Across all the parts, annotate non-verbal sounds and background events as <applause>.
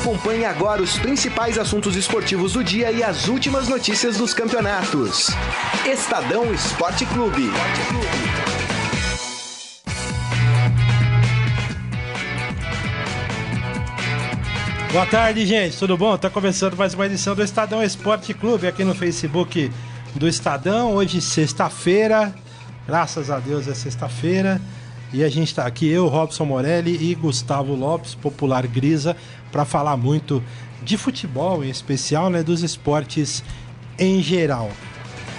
Acompanhe agora os principais assuntos esportivos do dia e as últimas notícias dos campeonatos. Estadão Esporte Clube. Boa tarde, gente. Tudo bom? Tá começando mais uma edição do Estadão Esporte Clube aqui no Facebook do Estadão. Hoje, sexta-feira. Graças a Deus é sexta-feira. E a gente está aqui, eu, Robson Morelli e Gustavo Lopes, popular Grisa, para falar muito de futebol, em especial, né, dos esportes em geral.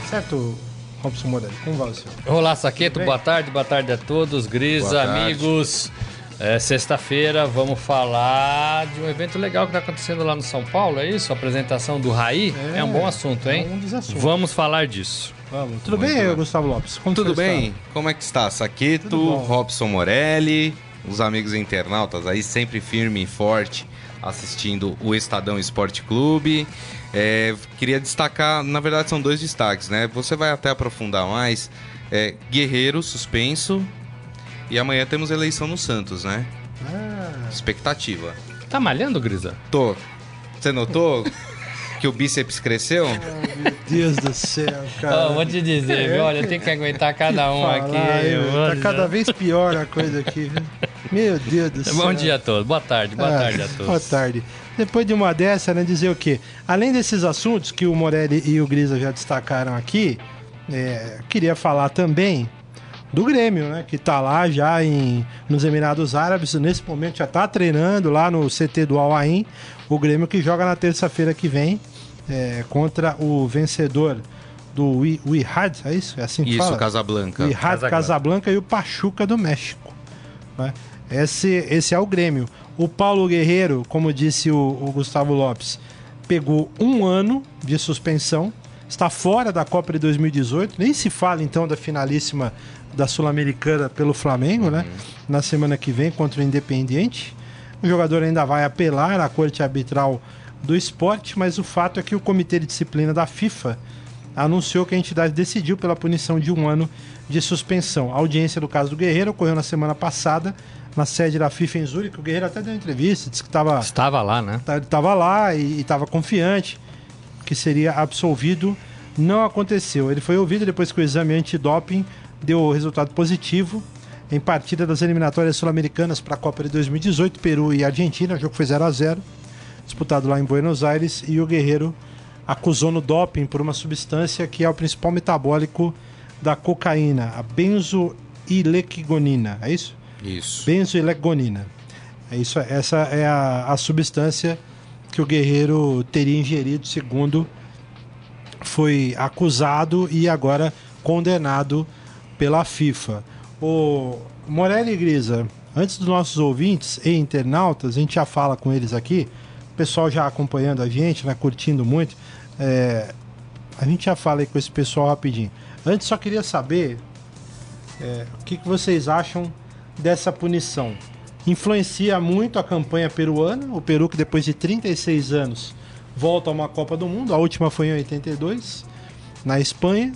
Certo, Robson Morelli? Como vai o senhor? Olá, Saqueto, boa tarde, boa tarde a todos, Grisa, amigos. É, Sexta-feira vamos falar de um evento legal que está acontecendo lá no São Paulo, é isso? A apresentação do Raí? É, é um bom assunto, hein? É um dos assuntos. Vamos falar disso. Vamos. Tudo Muito bem, bom. Gustavo Lopes? Como Tudo bem? Está? Como é que está? Saqueto, Robson Morelli, os amigos internautas aí sempre firme e forte assistindo o Estadão Esporte Clube. É, queria destacar, na verdade são dois destaques, né? Você vai até aprofundar mais. É, Guerreiro suspenso e amanhã temos eleição no Santos, né? Ah. Expectativa. Tá malhando, Grisa? Tô. Você notou <laughs> que o bíceps cresceu? Oh, meu Deus do céu, cara. Oh, vou te dizer, viu? Olha, tem que aguentar cada um aqui. tá cada vez pior a coisa aqui. Meu Deus do céu. Bom dia a todos. Boa tarde, boa ah, tarde a todos. Boa tarde. Depois de uma dessa, né, dizer o quê? Além desses assuntos que o Morelli e o Grisa já destacaram aqui, é, queria falar também do Grêmio, né? Que tá lá já em, nos Emirados Árabes, nesse momento já tá treinando lá no CT do Al Ain. O Grêmio que joga na terça-feira que vem é, contra o vencedor do Wihad, é isso? É assim que isso, fala? Casablanca. O Wihad Casablanca e o Pachuca do México. Né? Esse, esse é o Grêmio. O Paulo Guerreiro, como disse o, o Gustavo Lopes, pegou um ano de suspensão, está fora da Copa de 2018, nem se fala então da finalíssima da Sul-Americana pelo Flamengo, né? uhum. né? Na semana que vem contra o Independiente. O jogador ainda vai apelar à corte arbitral do esporte, mas o fato é que o Comitê de Disciplina da FIFA anunciou que a entidade decidiu pela punição de um ano de suspensão. A audiência do caso do Guerreiro ocorreu na semana passada na sede da FIFA em Zurique. O Guerreiro até deu entrevista, disse que tava, estava lá, né? Estava lá e estava confiante que seria absolvido. Não aconteceu. Ele foi ouvido depois que o exame antidoping deu resultado positivo em partida das eliminatórias sul-americanas para a Copa de 2018, Peru e Argentina. O jogo foi 0 a 0 disputado lá em Buenos Aires, e o Guerreiro acusou no doping por uma substância que é o principal metabólico da cocaína, a benzoilegonina. É isso? Isso. Benzoilegonina. É isso, essa é a, a substância que o Guerreiro teria ingerido, segundo foi acusado e agora condenado pela FIFA. O Morelli Grisa, antes dos nossos ouvintes e internautas, a gente já fala com eles aqui, o pessoal já acompanhando a gente, né, curtindo muito. É, a gente já fala aí com esse pessoal rapidinho. Antes só queria saber é, o que, que vocês acham dessa punição. Influencia muito a campanha peruana, o Peru que depois de 36 anos volta a uma Copa do Mundo, a última foi em 82, na Espanha.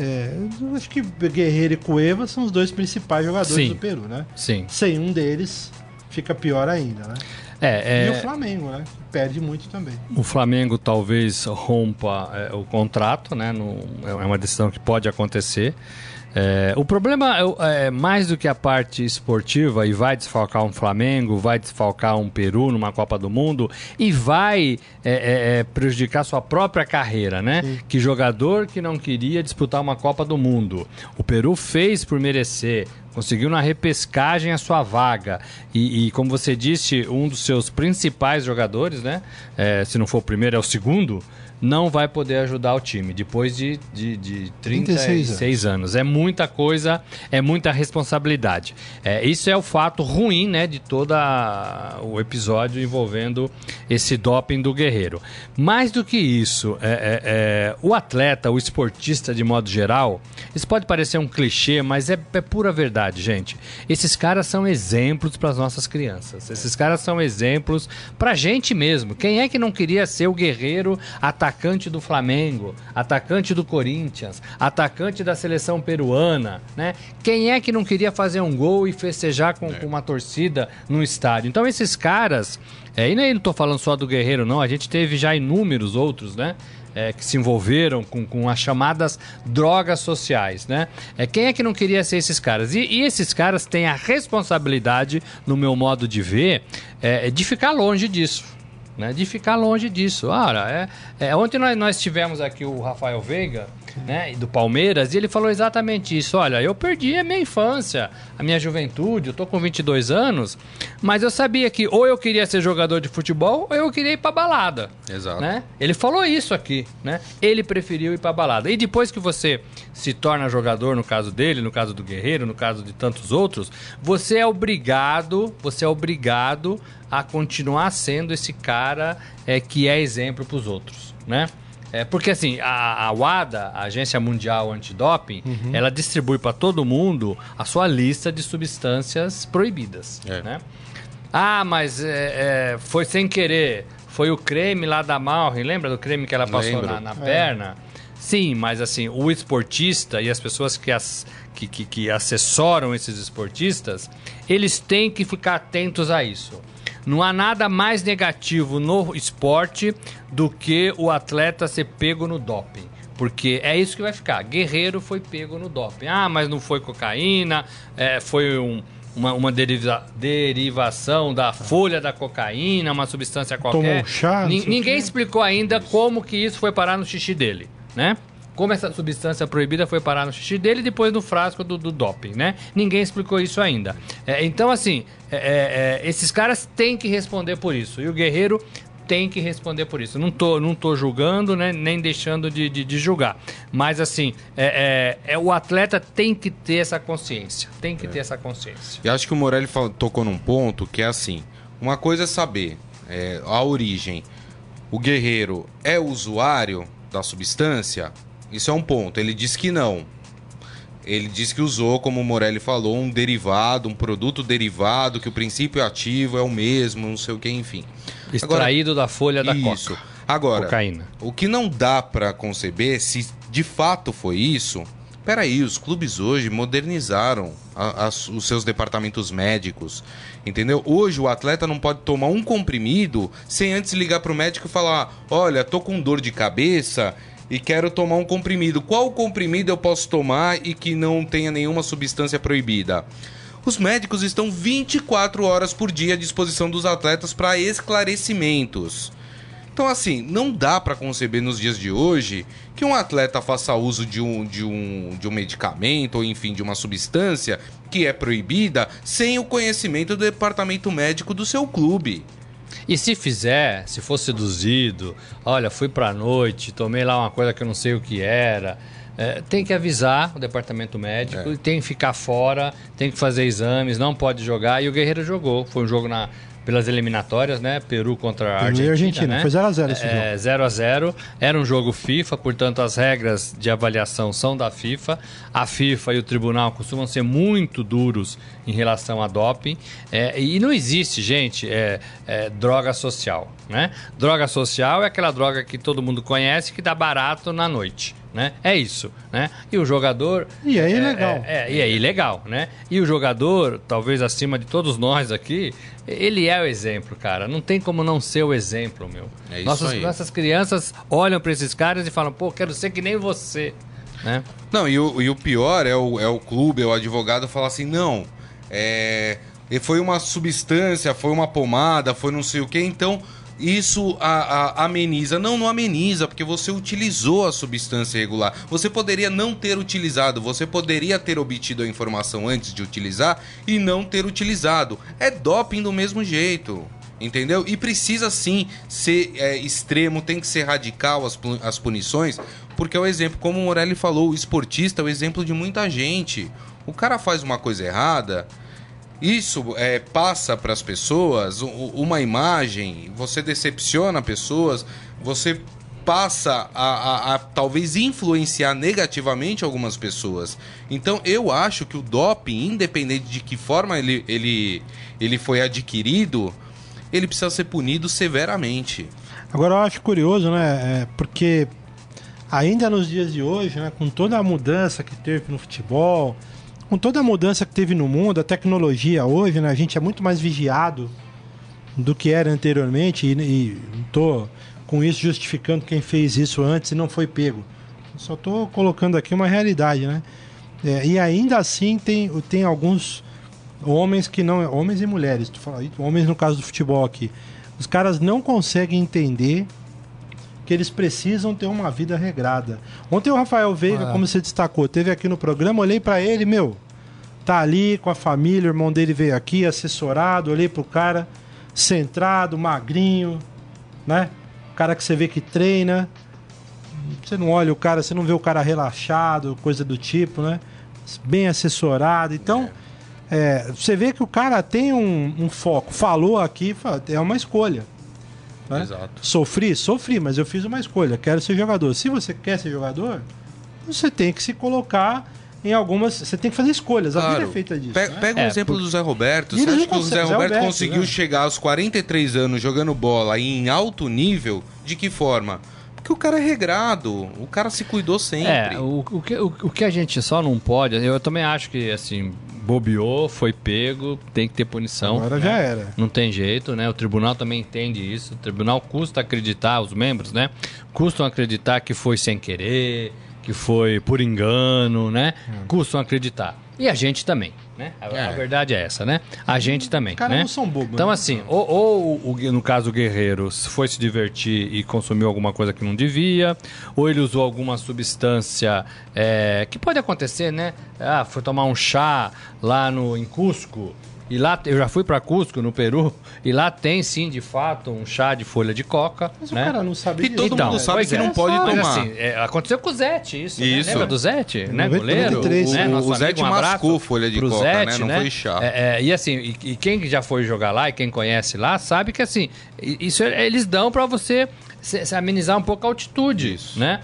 É, acho que Guerreiro e Cueva são os dois principais jogadores Sim. do Peru, né? Sim. Sem um deles, fica pior ainda, né? É, é... E o Flamengo, né? Perde muito também. O Flamengo talvez rompa é, o contrato, né? No, é uma decisão que pode acontecer. É, o problema é, é, mais do que a parte esportiva e vai desfalcar um Flamengo, vai desfalcar um Peru numa Copa do Mundo e vai é, é, é prejudicar sua própria carreira, né? Sim. Que jogador que não queria disputar uma Copa do Mundo. O Peru fez por merecer, conseguiu na repescagem a sua vaga. E, e, como você disse, um dos seus principais jogadores, né? É, se não for o primeiro, é o segundo não vai poder ajudar o time depois de, de, de 36 anos. anos. É muita coisa, é muita responsabilidade. É, isso é o fato ruim né, de todo o episódio envolvendo esse doping do Guerreiro. Mais do que isso, é, é, é, o atleta, o esportista de modo geral, isso pode parecer um clichê, mas é, é pura verdade gente. Esses caras são exemplos para as nossas crianças. Esses caras são exemplos para gente mesmo. Quem é que não queria ser o guerreiro atacante do Flamengo, atacante do Corinthians, atacante da seleção peruana, né? Quem é que não queria fazer um gol e festejar com, com uma torcida no estádio? Então esses caras, é, e nem não tô falando só do guerreiro, não. A gente teve já inúmeros outros, né? é, que se envolveram com, com as chamadas drogas sociais, né? É, quem é que não queria ser esses caras? E, e esses caras têm a responsabilidade, no meu modo de ver, é, de ficar longe disso. Né, de ficar longe disso. Ora, é, é, ontem nós, nós tivemos aqui o Rafael Veiga, né, do Palmeiras, e ele falou exatamente isso. Olha, eu perdi a minha infância, a minha juventude, eu tô com 22 anos, mas eu sabia que ou eu queria ser jogador de futebol ou eu queria ir pra balada. Exato. Né? Ele falou isso aqui, né? Ele preferiu ir pra balada. E depois que você se torna jogador, no caso dele, no caso do Guerreiro, no caso de tantos outros, você é obrigado, você é obrigado a continuar sendo esse cara é, que é exemplo para os outros, né? É, porque assim, a, a WADA, a Agência Mundial Antidoping, uhum. ela distribui para todo mundo a sua lista de substâncias proibidas. É. Né? Ah, mas é, é, foi sem querer. Foi o creme lá da Malrin, lembra do creme que ela passou na, na, perna? Sim, mas assim, o esportista e as pessoas que, as, que, que, que assessoram esses esportistas, eles têm que ficar atentos a isso. Não há nada mais negativo no esporte do que o atleta ser pego no doping. Porque é isso que vai ficar. Guerreiro foi pego no doping. Ah, mas não foi cocaína, é, foi um, uma, uma deriva, derivação da folha da cocaína, uma substância qualquer. Tomou um chá, ninguém explicou ainda como que isso foi parar no xixi dele, né? Como essa substância proibida foi parar no xixi dele e depois no frasco do, do doping, né? Ninguém explicou isso ainda. É, então, assim, é, é, é, esses caras têm que responder por isso. E o Guerreiro tem que responder por isso. Não tô, não tô julgando, né? Nem deixando de, de, de julgar. Mas assim, é, é, é, o atleta tem que ter essa consciência. Tem que ter essa consciência. E acho que o Morelli tocou num ponto que é assim: uma coisa é saber a origem. O guerreiro é usuário da substância? Isso é um ponto. Ele diz que não. Ele diz que usou, como o Morelli falou, um derivado, um produto derivado, que o princípio ativo é o mesmo, não sei o que, enfim. Extraído Agora, da folha da isso. coca. Agora, Cocaína. o que não dá para conceber, se de fato foi isso, peraí, os clubes hoje modernizaram a, a, os seus departamentos médicos, entendeu? Hoje o atleta não pode tomar um comprimido sem antes ligar para o médico e falar: olha, tô com dor de cabeça e quero tomar um comprimido. Qual comprimido eu posso tomar e que não tenha nenhuma substância proibida? Os médicos estão 24 horas por dia à disposição dos atletas para esclarecimentos. Então, assim, não dá para conceber nos dias de hoje que um atleta faça uso de um, de, um, de um medicamento ou, enfim, de uma substância que é proibida sem o conhecimento do departamento médico do seu clube. E se fizer, se for seduzido, olha, fui pra noite, tomei lá uma coisa que eu não sei o que era. É, tem que avisar o departamento médico, é. tem que ficar fora, tem que fazer exames, não pode jogar. E o Guerreiro jogou. Foi um jogo na, pelas eliminatórias, né? Peru contra a Argentina. Argentina. Né? Foi 0x0 esse é, jogo. 0x0. Era um jogo FIFA, portanto as regras de avaliação são da FIFA. A FIFA e o tribunal costumam ser muito duros em relação a doping. É, e não existe, gente, é, é, droga social. Né? Droga social é aquela droga que todo mundo conhece que dá barato na noite né? É isso, né? E o jogador... E é ilegal. É, é, e é ilegal, né? E o jogador, talvez acima de todos nós aqui, ele é o exemplo, cara. Não tem como não ser o exemplo, meu. É isso nossas, aí. nossas crianças olham para esses caras e falam, pô, quero ser que nem você, né? Não, e o, e o pior é o, é o clube, é o advogado falar assim, não, é... Foi uma substância, foi uma pomada, foi não sei o que, então isso a, a, ameniza. Não, não ameniza, porque você utilizou a substância regular. Você poderia não ter utilizado, você poderia ter obtido a informação antes de utilizar e não ter utilizado. É doping do mesmo jeito. Entendeu? E precisa sim ser é, extremo, tem que ser radical as, as punições, porque é o exemplo, como o Morelli falou, o esportista é o exemplo de muita gente. O cara faz uma coisa errada, isso é, passa para as pessoas uma imagem, você decepciona pessoas, você passa a, a, a, talvez influenciar negativamente algumas pessoas. Então eu acho que o doping, independente de que forma ele, ele, ele foi adquirido, ele precisa ser punido severamente. Agora eu acho curioso, né? É, porque ainda nos dias de hoje, né, com toda a mudança que teve no futebol, com toda a mudança que teve no mundo, a tecnologia hoje, né, a gente é muito mais vigiado do que era anteriormente e, e tô com isso justificando quem fez isso antes e não foi pego. Só estou colocando aqui uma realidade, né? É, e ainda assim tem, tem alguns homens que não. Homens e mulheres, tu fala, homens no caso do futebol aqui. Os caras não conseguem entender que eles precisam ter uma vida regrada. Ontem o Rafael Veiga, ah. como você destacou, teve aqui no programa, olhei para ele, meu, tá ali com a família, o irmão dele veio aqui, assessorado, olhei pro cara, centrado, magrinho, né? cara que você vê que treina. Você não olha o cara, você não vê o cara relaxado, coisa do tipo, né? Bem assessorado. Então, é. É, você vê que o cara tem um, um foco. Falou aqui, é uma escolha. Né? Exato. Sofri? Sofri, mas eu fiz uma escolha. Quero ser jogador. Se você quer ser jogador, você tem que se colocar em algumas. Você tem que fazer escolhas. Claro. A vida é feita disso. Pe né? Pega o é, exemplo porque... do Zé Roberto. Você acha que o Zé Roberto, Roberto conseguiu né? chegar aos 43 anos jogando bola em alto nível? De que forma? Porque o cara é regrado, o cara se cuidou sempre. É, o, o, que, o, o que a gente só não pode, eu também acho que assim, bobeou, foi pego, tem que ter punição. Agora né? já era. Não tem jeito, né? O tribunal também entende isso. O tribunal custa acreditar, os membros, né? Custam acreditar que foi sem querer, que foi por engano, né? Hum. Custam acreditar. E a gente também, né? A, é. a verdade é essa, né? A gente também, Cara, né? não são bobos. Então, né? assim, ou, ou, no caso o Guerreiro foi se divertir e consumiu alguma coisa que não devia, ou ele usou alguma substância é, que pode acontecer, né? Ah, foi tomar um chá lá no, em Cusco e lá eu já fui para Cusco, no Peru, e lá tem sim, de fato, um chá de folha de coca. Mas né? o cara não sabe E todo então, mundo sabe que é. não pode tomar. Assim, é, aconteceu com o Zete, isso. isso. Né? Lembra do Zete? Né? Goleiro? 93, né? o, o Zete um mascou folha de coca, Zete, né? Não né? foi chá. É, é, e assim, e, e, quem já foi jogar lá e quem conhece lá, sabe que assim, isso eles dão para você se, se amenizar um pouco a altitude, isso. né?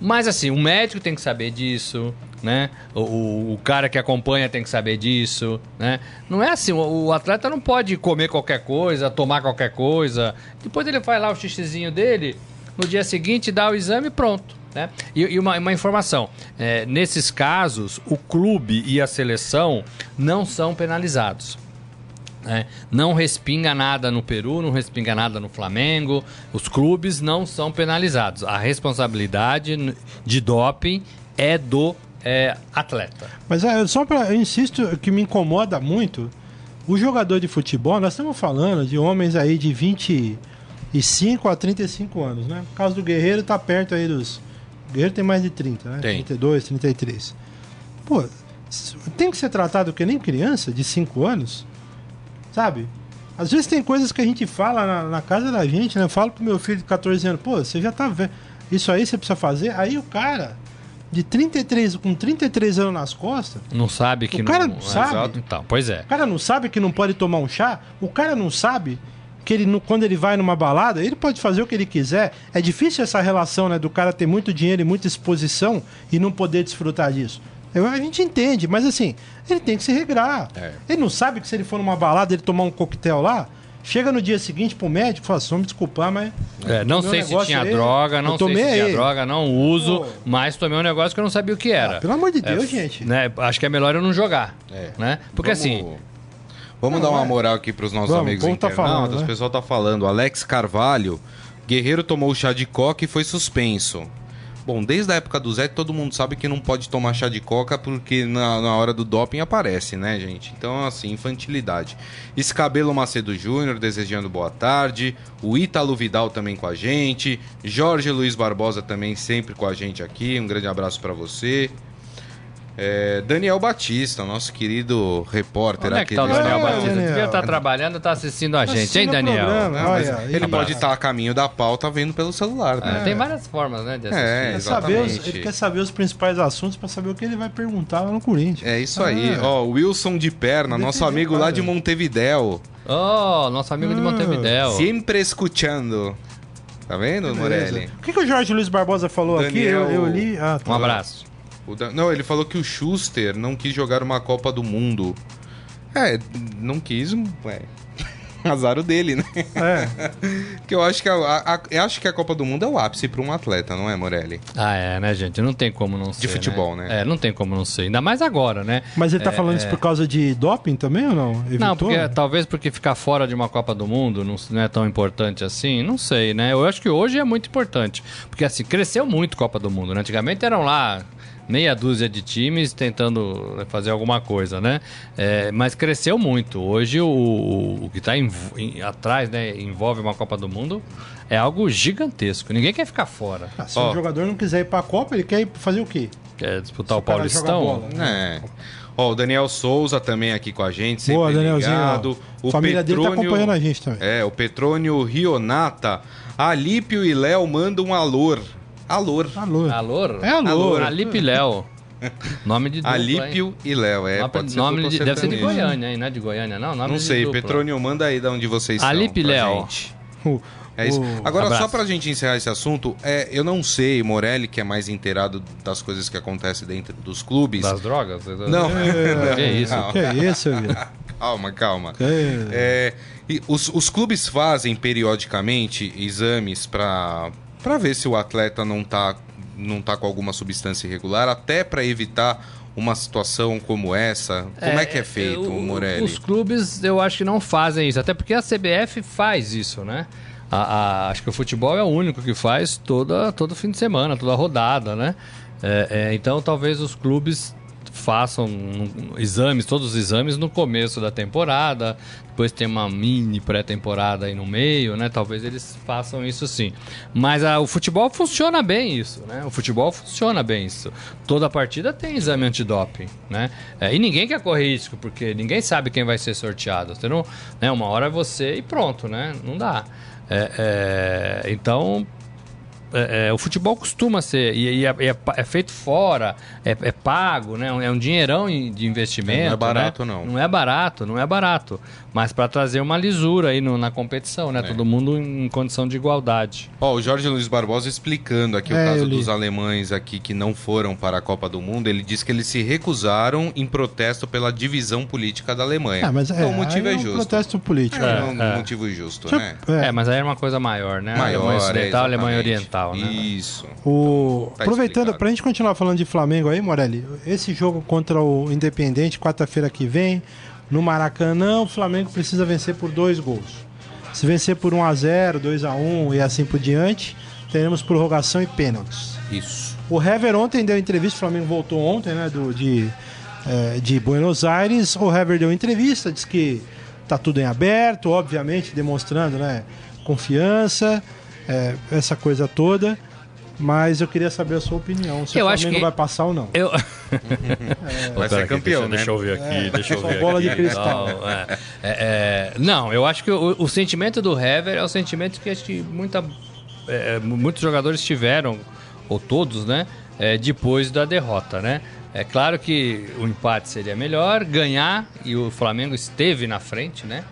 Mas assim, o médico tem que saber disso, né? O, o, cara que acompanha tem que saber disso, né? Não é assim, o, o, atleta não pode comer qualquer coisa, tomar qualquer coisa. Depois ele faz lá o xixizinho dele, no dia seguinte dá o exame e pronto. Né? E, e uma, uma, informação: é, nesses casos, o clube e a seleção não são penalizados. Né? Não respinga nada no Peru, não respinga nada no Flamengo. Os clubes não são penalizados. A responsabilidade de doping é do é, atleta. Mas é, só para. Eu insisto que me incomoda muito. O jogador de futebol, nós estamos falando de homens aí de 25 a 35 anos, né? O caso do Guerreiro tá perto aí dos. O Guerreiro tem mais de 30, né? Tem. 32, 33. Pô, tem que ser tratado que nem criança de 5 anos, sabe? Às vezes tem coisas que a gente fala na, na, casa da gente, né? Eu falo pro meu filho de 14 anos, pô, você já tá vendo. Isso aí você precisa fazer. Aí o cara de 33, com 33 anos nas costas. Não sabe que o cara não, não sabe. Então, pois é. O cara não sabe que não pode tomar um chá. O cara não sabe que ele, quando ele vai numa balada, ele pode fazer o que ele quiser. É difícil essa relação, né? Do cara ter muito dinheiro e muita exposição e não poder desfrutar disso. A gente entende, mas assim, ele tem que se regrar. É. Ele não sabe que se ele for numa balada, ele tomar um coquetel lá, Chega no dia seguinte pro médico e fala assim, me desculpar, mas. É, não sei se tinha aí, droga, não sei se tinha aí. droga, não uso, Pô. mas tomei um negócio que eu não sabia o que era. Ah, pelo amor de Deus, é, gente. Né, acho que é melhor eu não jogar. É. Né? Porque vamos, assim. Vamos não, dar uma moral aqui pros nossos vamos, amigos internautas. Tá falando, né? O pessoal tá falando. Alex Carvalho, Guerreiro tomou chá de coca e foi suspenso. Bom, desde a época do Zé, todo mundo sabe que não pode tomar chá de coca porque na, na hora do doping aparece, né, gente? Então, assim, infantilidade. Escabelo Macedo Júnior desejando boa tarde. O Ítalo Vidal também com a gente. Jorge Luiz Barbosa também sempre com a gente aqui. Um grande abraço para você. É, Daniel Batista, nosso querido repórter Onde aqui. É que tá o Daniel Batista? Daniel. Devia estar tá trabalhando, está assistindo a gente, hein, Daniel? Programa, olha, ele pode estar tá a caminho da pauta vendo pelo celular. Né? É, tem várias formas, né, de assistir. É, ele, saber os, ele quer saber os principais assuntos para saber o que ele vai perguntar lá no Corinthians. É isso aí. Ah. Ó, Wilson de Perna, nosso amigo lá de Montevidéu. Oh, nosso amigo de ah. Montevidéu. Sempre escutando. Tá vendo, Morelli? O que, que o Jorge Luiz Barbosa falou aqui? Daniel- Eu, eu li. Ah, tá. Um abraço. O Dan- Não, ele falou que o Schuster não quis jogar uma Copa do Mundo. É, não quis, ué. <laughs> Azar o dele, né? É. <laughs> Porque eu acho que a, a- eu acho que a Copa do Mundo é o ápice para um atleta, não é, Morelli? Ah, é, né, gente? Não tem como não ser. futebol, né? É, não tem como não ser. Ainda mais agora, né? Mas ele tá É, falando isso é. por causa de doping também ou não? Evitou? Não, porque talvez porque ficar fora de uma Copa do Mundo não, não é tão importante assim, não sei, né? Eu acho que hoje é muito importante. Porque assim, cresceu muito Copa do Mundo, né? Antigamente eram lá meia dúzia de times tentando fazer alguma coisa, né? É, mas cresceu muito. Hoje o, o que está atrás, né, envolve uma Copa do Mundo, é algo gigantesco. Ninguém quer ficar fora. Ah, se o jogador não quiser ir pra Copa, ele quer ir fazer o quê? Quer disputar Se o o Paulistão? bola. É. Ó, o Daniel Souza também aqui com a gente, sempre Boa, Danielzinho. ligado. ó. A família dele tá acompanhando a gente também. É, o Petrônio Rionata. Alípio e Léo mandam um alor. Alor. Alô. Alô? É alô. Alip Léo. <laughs> Nome de dupla, hein? Alípio e Léo, é, Nome- pode ser nome de- deve ser de. Goiânia, hein? Não é de Goiânia, não? Nome Não sei, dupla. Petrônio, manda aí de onde vocês estão. Alipe pra Léo. gente. O- É isso. o- Agora, Abraço. só pra gente encerrar esse assunto, é, eu não sei, Morelli, que é mais inteirado das coisas que acontecem dentro dos clubes. Das drogas? Não. <laughs> Que isso? Não. Que é isso, Vira? <laughs> Calma, calma. É- É, e os, os clubes fazem periodicamente exames para para ver se o atleta não tá, não tá com alguma substância irregular, até para evitar uma situação como essa. Como é, que é feito, o- Morelli? Os clubes, eu acho que não fazem isso. Até porque a CBF faz isso, né? A- a- acho que o futebol é o único que faz toda, todo fim de semana, toda rodada, né? É, é, então, talvez os clubes façam exames, todos os exames no começo da temporada, depois tem uma mini pré-temporada aí no meio, né? Talvez eles façam isso sim. Mas ah, o futebol funciona bem isso, né? O futebol funciona bem isso. Toda partida tem exame antidoping, né? É, e ninguém quer correr risco, porque ninguém sabe quem vai ser sorteado. Você não, né? Uma hora é você e pronto, né? Não dá. É, é, então, é, é, o futebol costuma ser, e, e é, é é feito fora, é, é pago, né? É um dinheirão de investimento. Não é barato, né? não. Não é barato, não é barato. Mas para trazer uma lisura aí no- na competição, né? É. Todo mundo em condição de igualdade. Ó, o Jorge Luiz Barbosa explicando aqui o É, caso dos alemães aqui que não foram para a Copa do Mundo, ele disse que eles se recusaram em protesto pela divisão política da Alemanha. Ah, mas então é, o motivo aí é um justo. protesto político. É, né? um É. motivo justo, Deixa né? é, É, mas aí era uma coisa maior, né? Maior, Alemanha é, Ocidental, Alemanha exatamente. Oriental, né? Isso. O... Tá Aproveitando, explicado. pra gente continuar falando de Flamengo aí, Morelli, esse jogo contra o Independente, quarta-feira que vem, no Maracanã, o Flamengo precisa vencer por dois gols. Se vencer por 1x0, 2x1 e assim por diante, teremos prorrogação e pênaltis. Isso. O Hever ontem deu entrevista, o Flamengo voltou ontem, né, do, de, eh, de Buenos Aires. O Hever deu entrevista, disse que tá tudo em aberto, obviamente demonstrando, né, confiança, eh, essa coisa toda. Mas eu queria saber a sua opinião, se Eu o acho Flamengo que- vai passar ou não. Eu... Vai ser campeão, né? Deixa eu ver aqui, deixa eu ver bola aqui. de cristal. Não, é, é, é, não, eu acho que o, o sentimento do Hever é o sentimento que acho que muita, é, muitos jogadores tiveram, ou todos, né? é, depois da derrota, né? É claro que o empate seria melhor, ganhar, e o Flamengo esteve na frente, né?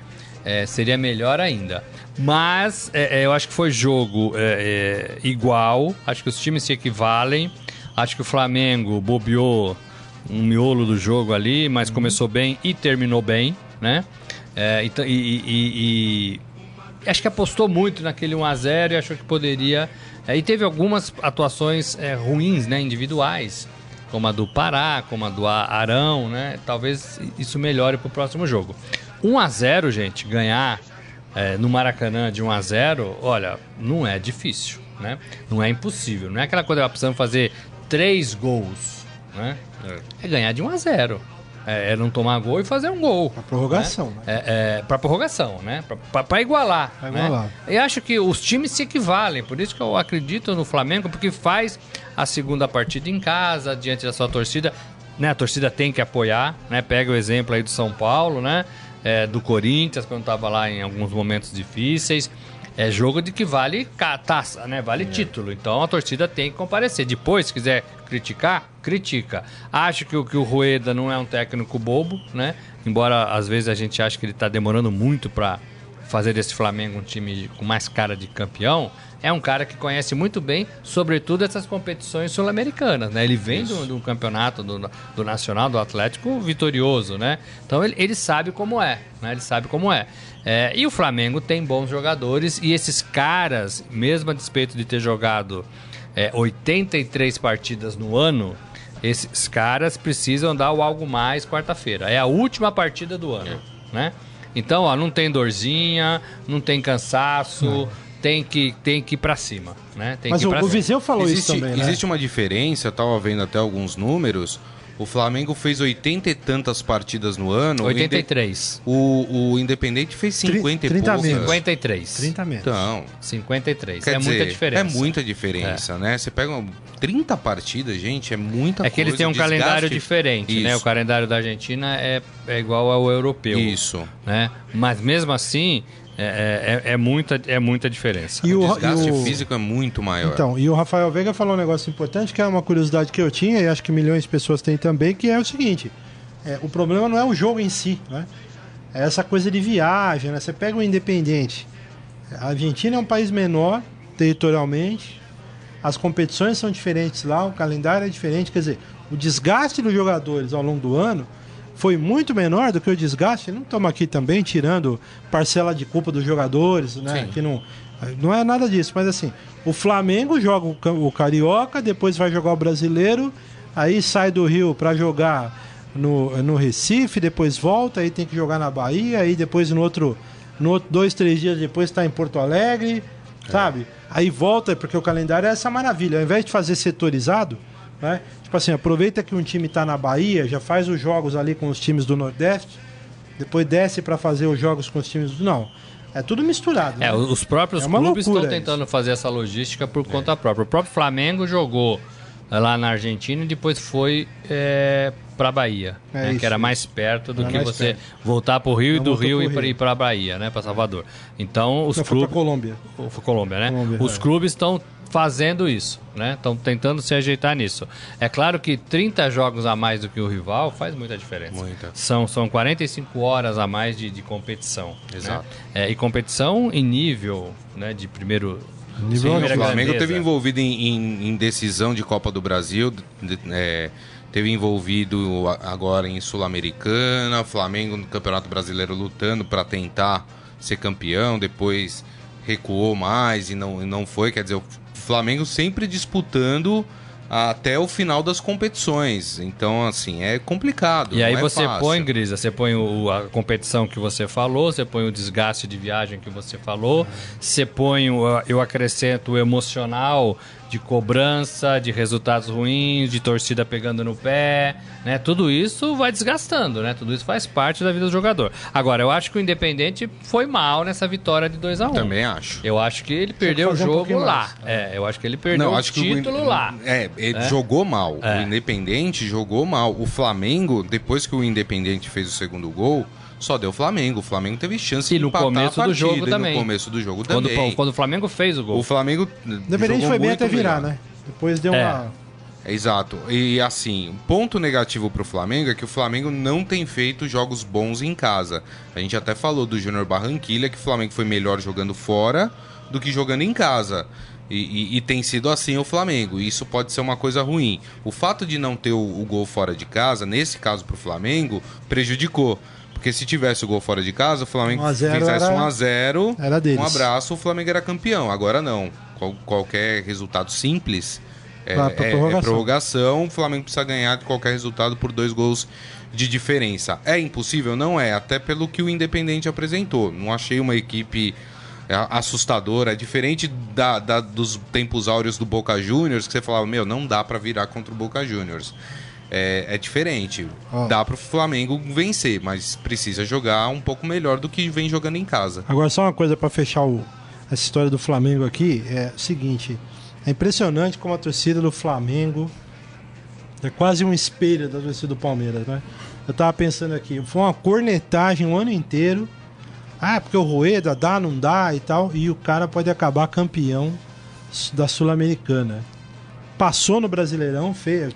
É, seria melhor ainda. Mas é, é, eu acho que foi jogo é, é, igual, acho que os times se equivalem. Acho que o Flamengo bobeou um miolo do jogo ali, mas começou bem e terminou bem, né? É, e, e- e- e acho que apostou muito naquele 1x0 e achou que poderia. é, e teve algumas atuações é, ruins, né? Individuais, como a do Pará, como a do Arão, né? Talvez isso melhore pro próximo jogo. 1x0, gente, ganhar é, no Maracanã de 1 a 0 olha, não é difícil, né? Não é impossível. Não é aquela coisa que precisamos fazer três gols, né? É, ganhar de 1 a 0 é, é não tomar gol e fazer um gol. A prorrogação, né? É, é, para prorrogação, né? Para igualar. Pra né? igualar. Eu acho que os times se equivalem, por isso que eu acredito no Flamengo, porque faz a segunda partida em casa, diante da sua torcida. Né? A torcida tem que apoiar, né? Pega o exemplo aí do São Paulo, né? É, do Corinthians, quando estava lá em alguns momentos difíceis. É jogo de que vale taça, né? Vale título. Então a torcida tem que comparecer. Depois, se quiser criticar, critica. Acho que o, que o Rueda não é um técnico bobo, né? Embora às vezes a gente ache que ele está demorando muito para fazer desse Flamengo um time com mais cara de campeão, é um cara que conhece muito bem, sobretudo essas competições sul-americanas, né? Ele vem do, do, campeonato do, do, Nacional, do Atlético, vitorioso, né? Então ele, ele sabe como é, né? Ele sabe como é. é. E o Flamengo tem bons jogadores e esses caras, mesmo a despeito de ter jogado é, 83 partidas no ano, esses caras precisam dar o algo mais quarta-feira. É a última partida do ano, né? Então, ó, não tem dorzinha, não tem cansaço, não. Tem que tem que ir para cima, né? Tem Mas que o, o Viseu falou existe, isso também, né? Existe uma diferença, eu tava vendo até alguns números. O Flamengo fez 80 e tantas partidas no ano. 83. O, o Independente fez 50 30 e poucas. menos. 53. 30 menos. Então. 53. Quer é dizer, muita diferença. É muita diferença, é. né? Você pega uma, 30 partidas, gente, é muita coisa. É que eles têm um desgaste. calendário diferente, Isso. né? O calendário da Argentina é, é igual ao europeu. Isso. Né? Mas mesmo assim, é, é, é, muita, é muita diferença. E o, o desgaste e o... físico é muito maior. Então, e o Rafael Veiga falou um negócio importante, que é uma curiosidade que eu tinha, e acho que milhões de pessoas têm também, que é o seguinte: é, o problema não é o jogo em si, né? É essa coisa de viagem, né? Você pega o Independente. A Argentina é um país menor, territorialmente, as competições são diferentes lá, o calendário é diferente, quer dizer, o desgaste dos jogadores ao longo do ano foi muito menor do que o desgaste. Não estamos aqui também tirando parcela de culpa dos jogadores, né? Que não, não é nada disso, mas assim, o Flamengo joga o Carioca, depois vai jogar o Brasileiro, aí sai do Rio para jogar no, no Recife, depois volta, aí tem que jogar na Bahia, aí depois no outro, no outro dois, três dias depois está em Porto Alegre, é. sabe? Aí volta, porque o calendário é essa maravilha. Ao invés de fazer setorizado, né? Tipo assim, aproveita que um time está na Bahia, já faz os jogos ali com os times do Nordeste, depois desce para fazer os jogos com os times do. Não. É tudo misturado. É, né? os próprios é clubes estão tentando isso. fazer essa logística por conta é. própria. O próprio Flamengo jogou lá na Argentina e depois foi é, para Bahia, né, isso, que era mais perto do era que você perto. voltar para o Rio e do Rio e ir para a Bahia, né, para Salvador. Então os clubes. Colômbia. Foi Colômbia, né? Colômbia, os é. clubes estão fazendo isso, né? Estão tentando se ajeitar nisso. É claro que 30 jogos a mais do que o rival faz muita diferença. Muita. São, são 45 horas a mais de, de competição. Né? Exato. Né? É, e competição em nível né, de primeiro. Nível Sim, o Flamengo teve envolvido em, em, em, decisão de Copa do Brasil, de, é, teve envolvido agora em Sul-Americana, Flamengo no Campeonato Brasileiro lutando para tentar ser campeão, depois recuou mais e não, e não foi. Quer dizer, o Flamengo sempre disputando até o final das competições. Então, assim, é complicado. E aí é você fácil. põe, Grisa, você põe o, a competição que você falou, você põe o desgaste de viagem que você falou, você põe, o, eu acrescento o emocional de cobrança, de resultados ruins, de torcida pegando no pé, né? Tudo isso vai desgastando, né? Tudo isso faz parte da vida do jogador. Agora, eu acho que o Independente foi mal nessa vitória de 2 a 1 um. Também acho. Eu acho que ele perdeu o jogo um lá. É, eu acho que ele perdeu Não, o título o, lá. É, ele é? jogou mal. É. O Independente jogou mal. O Flamengo, depois que o Independente fez o segundo gol, só deu o Flamengo. O Flamengo teve chance e de no começo partida, do jogo também. No começo do jogo quando, também. Quando o Flamengo fez o gol. O Flamengo. Independente foi bem até virar, melhor. né? Depois deu é. uma. Exato. E assim, ponto negativo para o Flamengo é que o Flamengo não tem feito jogos bons em casa. A gente até falou do Júnior Barranquilha que o Flamengo foi melhor jogando fora do que jogando em casa. E, e, e, tem sido assim o Flamengo. E isso pode ser uma coisa ruim. O fato de não ter o, o gol fora de casa, nesse caso para o Flamengo, prejudicou. Porque se tivesse o gol fora de casa, o Flamengo 1 fizesse 1 a 0 era deles. um abraço, o Flamengo era campeão. Agora não. Qual, qualquer resultado simples é, pra, pra é, prorrogação. é prorrogação. O Flamengo precisa ganhar de qualquer resultado por dois gols de diferença. É impossível? Não é. Até pelo que o Independente apresentou. Não achei uma equipe é, assustadora, é diferente da, da, dos tempos áureos do Boca Juniors, que você falava, meu, não dá para virar contra o Boca Juniors é, é diferente. Oh. Dá para o Flamengo vencer, mas precisa jogar um pouco melhor do que vem jogando em casa. Agora, só uma coisa para fechar o, essa história do Flamengo aqui: é o seguinte. É impressionante como a torcida do Flamengo é quase um espelho da torcida do Palmeiras, né? Eu tava pensando aqui, foi uma cornetagem o ano inteiro. Ah, porque o Rueda dá, não dá e tal. E o cara pode acabar campeão da Sul-Americana passou no Brasileirão, fez,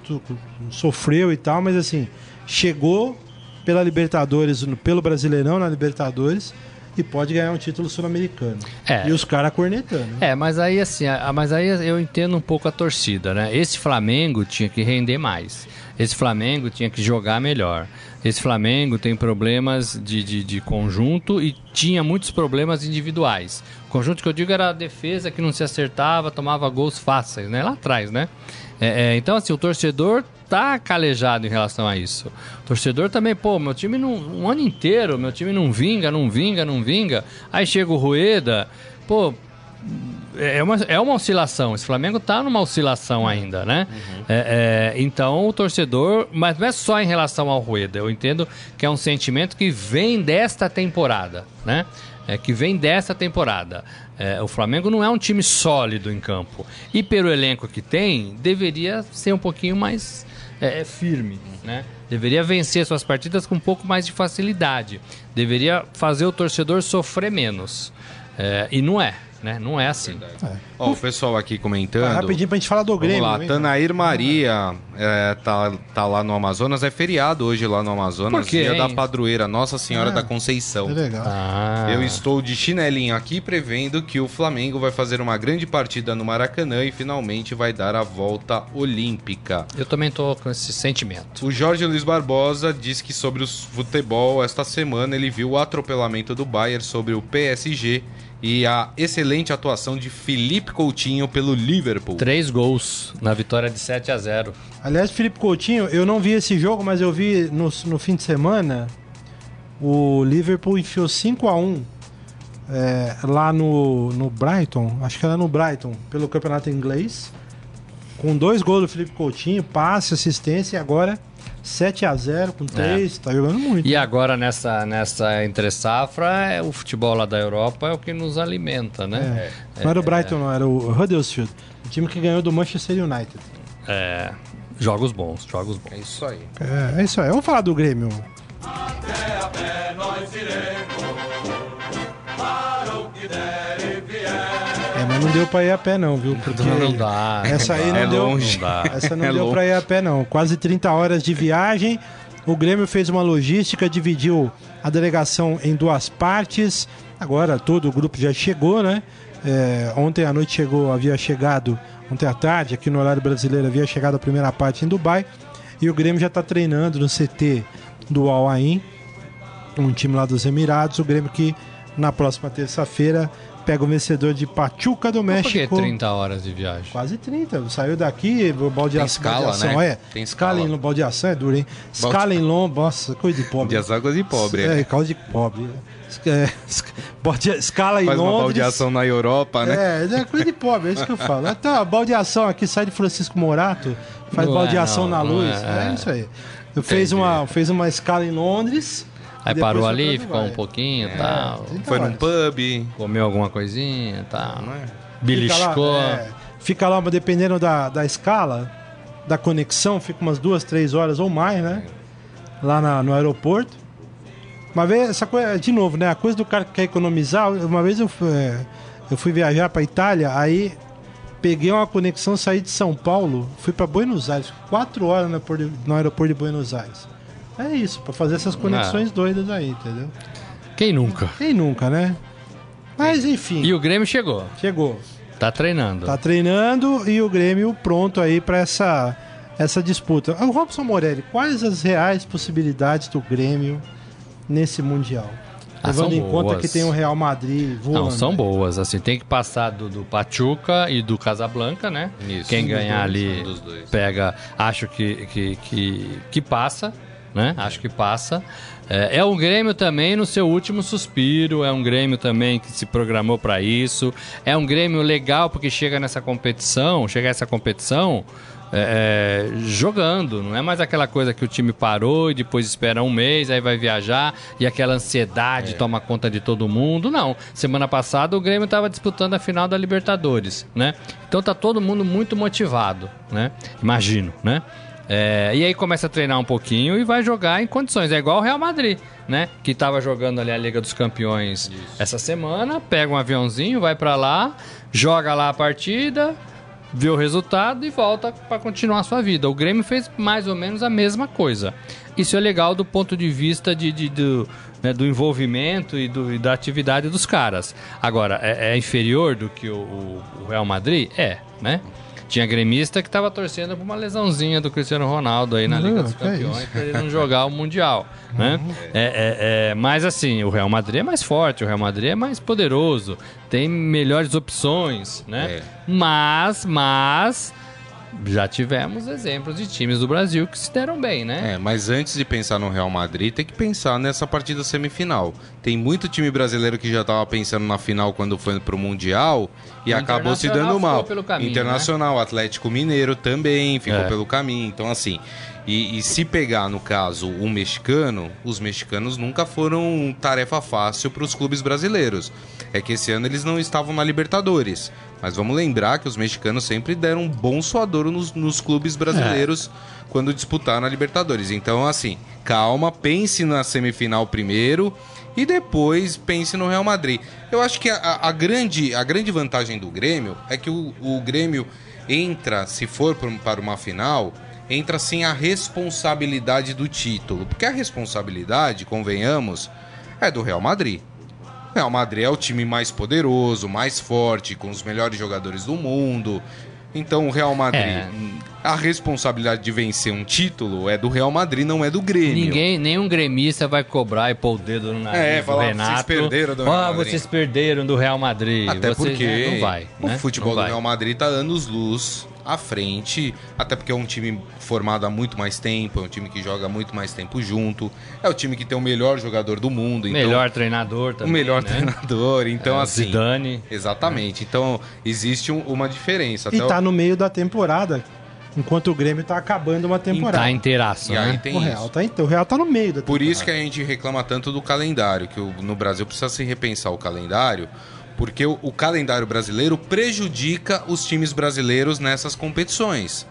sofreu e tal, mas assim, chegou pela Libertadores, pelo Brasileirão na Libertadores e pode ganhar um título sul-americano. É. E os caras cornetando. É, mas aí assim, mas aí eu entendo um pouco a torcida, né? Esse Flamengo tinha que render mais. Esse Flamengo tinha que jogar melhor. Esse Flamengo tem problemas de, de, de conjunto e tinha muitos problemas individuais. O conjunto que eu digo era a defesa que não se acertava, tomava gols fáceis, né? Lá atrás, né? É, é, então, assim, o torcedor tá calejado em relação a isso. O torcedor também, pô, meu time não. Um ano inteiro, meu time não vinga, não vinga, não vinga. Aí chega o Rueda, pô, é uma, é uma oscilação. Esse Flamengo tá numa oscilação ainda, né? É, é, então o torcedor. Mas não é só em relação ao Rueda. Eu entendo que é um sentimento que vem desta temporada, né? É, que vem dessa temporada. É, o Flamengo não é um time sólido em campo. E pelo elenco que tem, deveria ser um pouquinho mais é, firme, né? Deveria vencer suas partidas com um pouco mais de facilidade. Deveria fazer o torcedor sofrer menos. É, e não é, né? Não é assim. Ó, o pessoal aqui comentando. Ah, rapidinho pra gente falar do Vamos Grêmio. lá, hein? Tanair Maria é, tá, tá lá no Amazonas. É feriado hoje lá no Amazonas. Por quê, dia da padroeira, Nossa Senhora Ah, da Conceição. É legal. Ah, Eu estou de chinelinho aqui prevendo que o Flamengo vai fazer uma grande partida no Maracanã e finalmente vai dar a volta olímpica. eu também tô com esse sentimento. O Jorge Luiz Barbosa disse que sobre o futebol esta semana ele viu o atropelamento do Bayern sobre o PSG e a excelente atuação de Felipe Coutinho pelo Liverpool. Três gols na vitória de 7 a 0 Aliás, Felipe Coutinho, eu não vi esse jogo, mas eu vi no, no fim de semana. O Liverpool enfiou 5x1 é, lá no, no Brighton, acho que era no Brighton, pelo campeonato inglês. Com dois gols do Felipe Coutinho, passe, assistência e agora 7x0 com três, tá jogando muito. E agora nessa, nessa entre safra, é, o futebol lá da Europa é o que nos alimenta, né? É. Não era o Brighton, não, era o Huddersfield, o time que ganhou do Manchester United. É, jogos bons, jogos bons. É isso aí. É, é isso aí. Vamos falar do Grêmio. É, mas não deu pra ir a pé não, viu? Porque Não, não dá. Essa aí não É deu. longe. Não. <laughs> Essa não É deu longe. pra ir a pé não. Quase 30 horas de viagem. O Grêmio fez uma logística, dividiu a delegação em duas partes. Agora todo o grupo já chegou, né? É, ontem à noite chegou, havia chegado, ontem à tarde, aqui no horário brasileiro, havia chegado a primeira parte em Dubai. E o Grêmio já está treinando no CT do Al Ain, um time lá dos Emirados. O Grêmio que na próxima terça-feira pega o vencedor de Pachuca do Por que México. 30 horas de viagem? Quase 30. Saiu daqui, baldeação. escala, baldeação, né? É. Tem escala. escala. em baldeação é duro, hein? Escala em lombo, nossa, coisa de pobre. De águas e pobre. É, né? causa de pobre. É, escala em Faz uma Londres. baldeação na Europa, né? É, é coisa de pobre, é isso que eu falo. <laughs> Então, a baldeação aqui sai de Francisco Morato, faz Não é, baldeação não, na não luz. é, É, é. isso aí. Eu fez uma, fez uma escala em Londres. Aí parou ali, ficou um pouquinho e É, tal. 30 Foi num horas. pub. Comeu alguma coisinha e tal. Não é? Beliscou. Fica lá, é, fica lá, dependendo da, da escala, da conexão, fica umas duas, três horas ou mais, né? Lá na- no aeroporto. Uma vez, essa coisa, de novo, né? A coisa do cara que quer economizar. Uma vez eu, fui- é, eu fui viajar pra Itália, aí peguei uma conexão, saí de São Paulo, fui pra Buenos Aires, quatro horas no aeroporto, no aeroporto de Buenos Aires. É isso, pra fazer essas conexões doidas aí, entendeu? Quem nunca? Quem nunca, né? Mas enfim, E o Grêmio chegou. chegou. Tá treinando. Tá treinando e o Grêmio pronto aí para essa, essa disputa. O Robson Morelli, quais as reais possibilidades do Grêmio nesse Mundial? Ah, Levando em conta boas. que tem o Real Madrid voando. Não, são né? boas. Assim, tem que passar do, do Pachuca e do Casablanca, né? Isso. Quem ganhar dois, ali dos dois. pega. Acho que, que, que, que passa, né? Acho que passa. É, é um Grêmio também no seu último suspiro. É um Grêmio também que se programou para isso. É um Grêmio legal porque chega nessa competição, chega a essa competição. é, é, jogando, não é mais aquela coisa que o time parou e depois espera um mês, aí vai viajar e aquela ansiedade toma conta de todo mundo. Não, semana passada o Grêmio estava disputando a final da Libertadores, né? Então tá todo mundo muito motivado, né? Imagino, né? É, e aí começa a treinar um pouquinho e vai jogar em condições. É igual o Real Madrid, né? Que estava jogando ali a Liga dos Campeões essa semana, pega um aviãozinho, vai para lá, joga lá a partida, vê o resultado e volta para continuar a sua vida. O Grêmio fez mais ou menos a mesma coisa. Isso é legal do ponto de vista de, de- do, né, do envolvimento e, do, e da atividade dos caras. Agora, é, é inferior do que o, o, o Real Madrid? É, né? Tinha gremista que estava torcendo por uma lesãozinha do Cristiano Ronaldo aí na Não, Liga dos é Campeões isso. para ele não jogar o Mundial, né? É, é, é, mas assim, o Real Madrid é mais forte, o Real Madrid é mais poderoso, tem melhores opções, né? É. Mas, mas já tivemos exemplos de times do Brasil que se deram bem, né? É, mas antes de pensar no Real Madrid, tem que pensar nessa partida semifinal. Tem muito time brasileiro que já estava pensando na final quando foi pro Mundial e O acabou se dando mal. ficou pelo caminho, né? Internacional, Atlético Mineiro também ficou É. pelo caminho. Então, assim, e, e se pegar, no caso, o mexicano, os mexicanos nunca foram tarefa fácil para os clubes brasileiros. É que esse ano eles não estavam na Libertadores. Mas vamos lembrar que os mexicanos sempre deram um bom suadouro nos, nos clubes brasileiros quando disputaram a Libertadores. Então, assim, calma, pense na semifinal primeiro e depois pense no Real Madrid. Eu acho que a, a- grande, a grande vantagem do Grêmio é que o, o Grêmio entra, se for para uma final, entra sem a responsabilidade do título. Porque a responsabilidade, convenhamos, é do Real Madrid. Real Madrid é o time mais poderoso, mais forte, com os melhores jogadores do mundo. Então o Real Madrid, É. a responsabilidade de vencer um título é do Real Madrid, não é do Grêmio. Ninguém, nenhum gremista vai cobrar e pôr o dedo no nariz É, do falar, Renato. "Vocês perderam do Real Ah, Madrid." vocês perderam do Real Madrid. Até Vocês- porque né, não vai. o né? futebol Não do vai. Real Madrid tá anos luz à frente, até porque é um time formado há muito mais tempo, é um time que joga muito mais tempo junto, é o time que tem o melhor jogador do mundo, então Melhor treinador o também. melhor né? treinador, então É, assim, Zidane. exatamente. Então existe um- uma diferença. E Até o- tá no meio da temporada, enquanto o Grêmio tá acabando uma temporada. Tá inteiraço, E aí né? tem o isso. Real tá, então, o Real tá no meio da Por temporada. isso que a gente reclama tanto do calendário, que o- no Brasil precisa se repensar o calendário, porque o, o calendário brasileiro prejudica os times brasileiros nessas competições.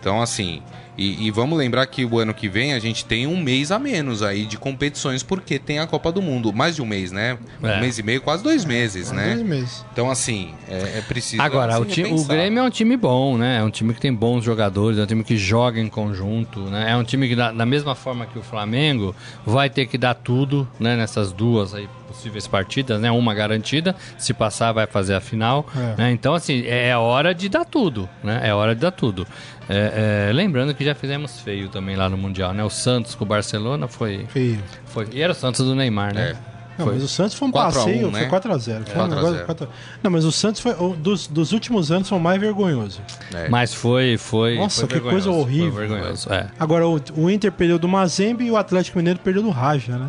Então, assim, e, e vamos lembrar que o ano que vem a gente tem um mês a menos aí de competições, porque tem a Copa do Mundo. Mais de um mês, né? Um É. mês e meio, quase dois meses, né? Dois meses. Então, assim, é, é preciso. Agora, o, time, o. Grêmio é um time bom, né? É um time que tem bons jogadores, é um time que joga em conjunto, né? É um time que, da, da mesma forma que o Flamengo, vai ter que dar tudo, né? Nessas duas aí possíveis partidas, né? Uma garantida, se passar vai fazer a final, É. né? Então, assim, é hora de dar tudo, né? É hora de dar tudo. É, é, lembrando que já fizemos feio também lá no Mundial, né? O Santos com o Barcelona foi... Feio. foi e era o Santos do Neymar, né? Não, Foi. mas o Santos foi um 4 a 1, passeio, né? foi 4x0. Foi um 4 a negócio 0. 4 Não, mas o Santos foi. o- Dos, dos últimos anos foi o mais vergonhoso. É. Mas foi, foi. Nossa, foi que coisa horrível. Foi vergonhoso, é. Agora, o, o Inter perdeu do Mazembe e o Atlético Mineiro perdeu do Raja, né?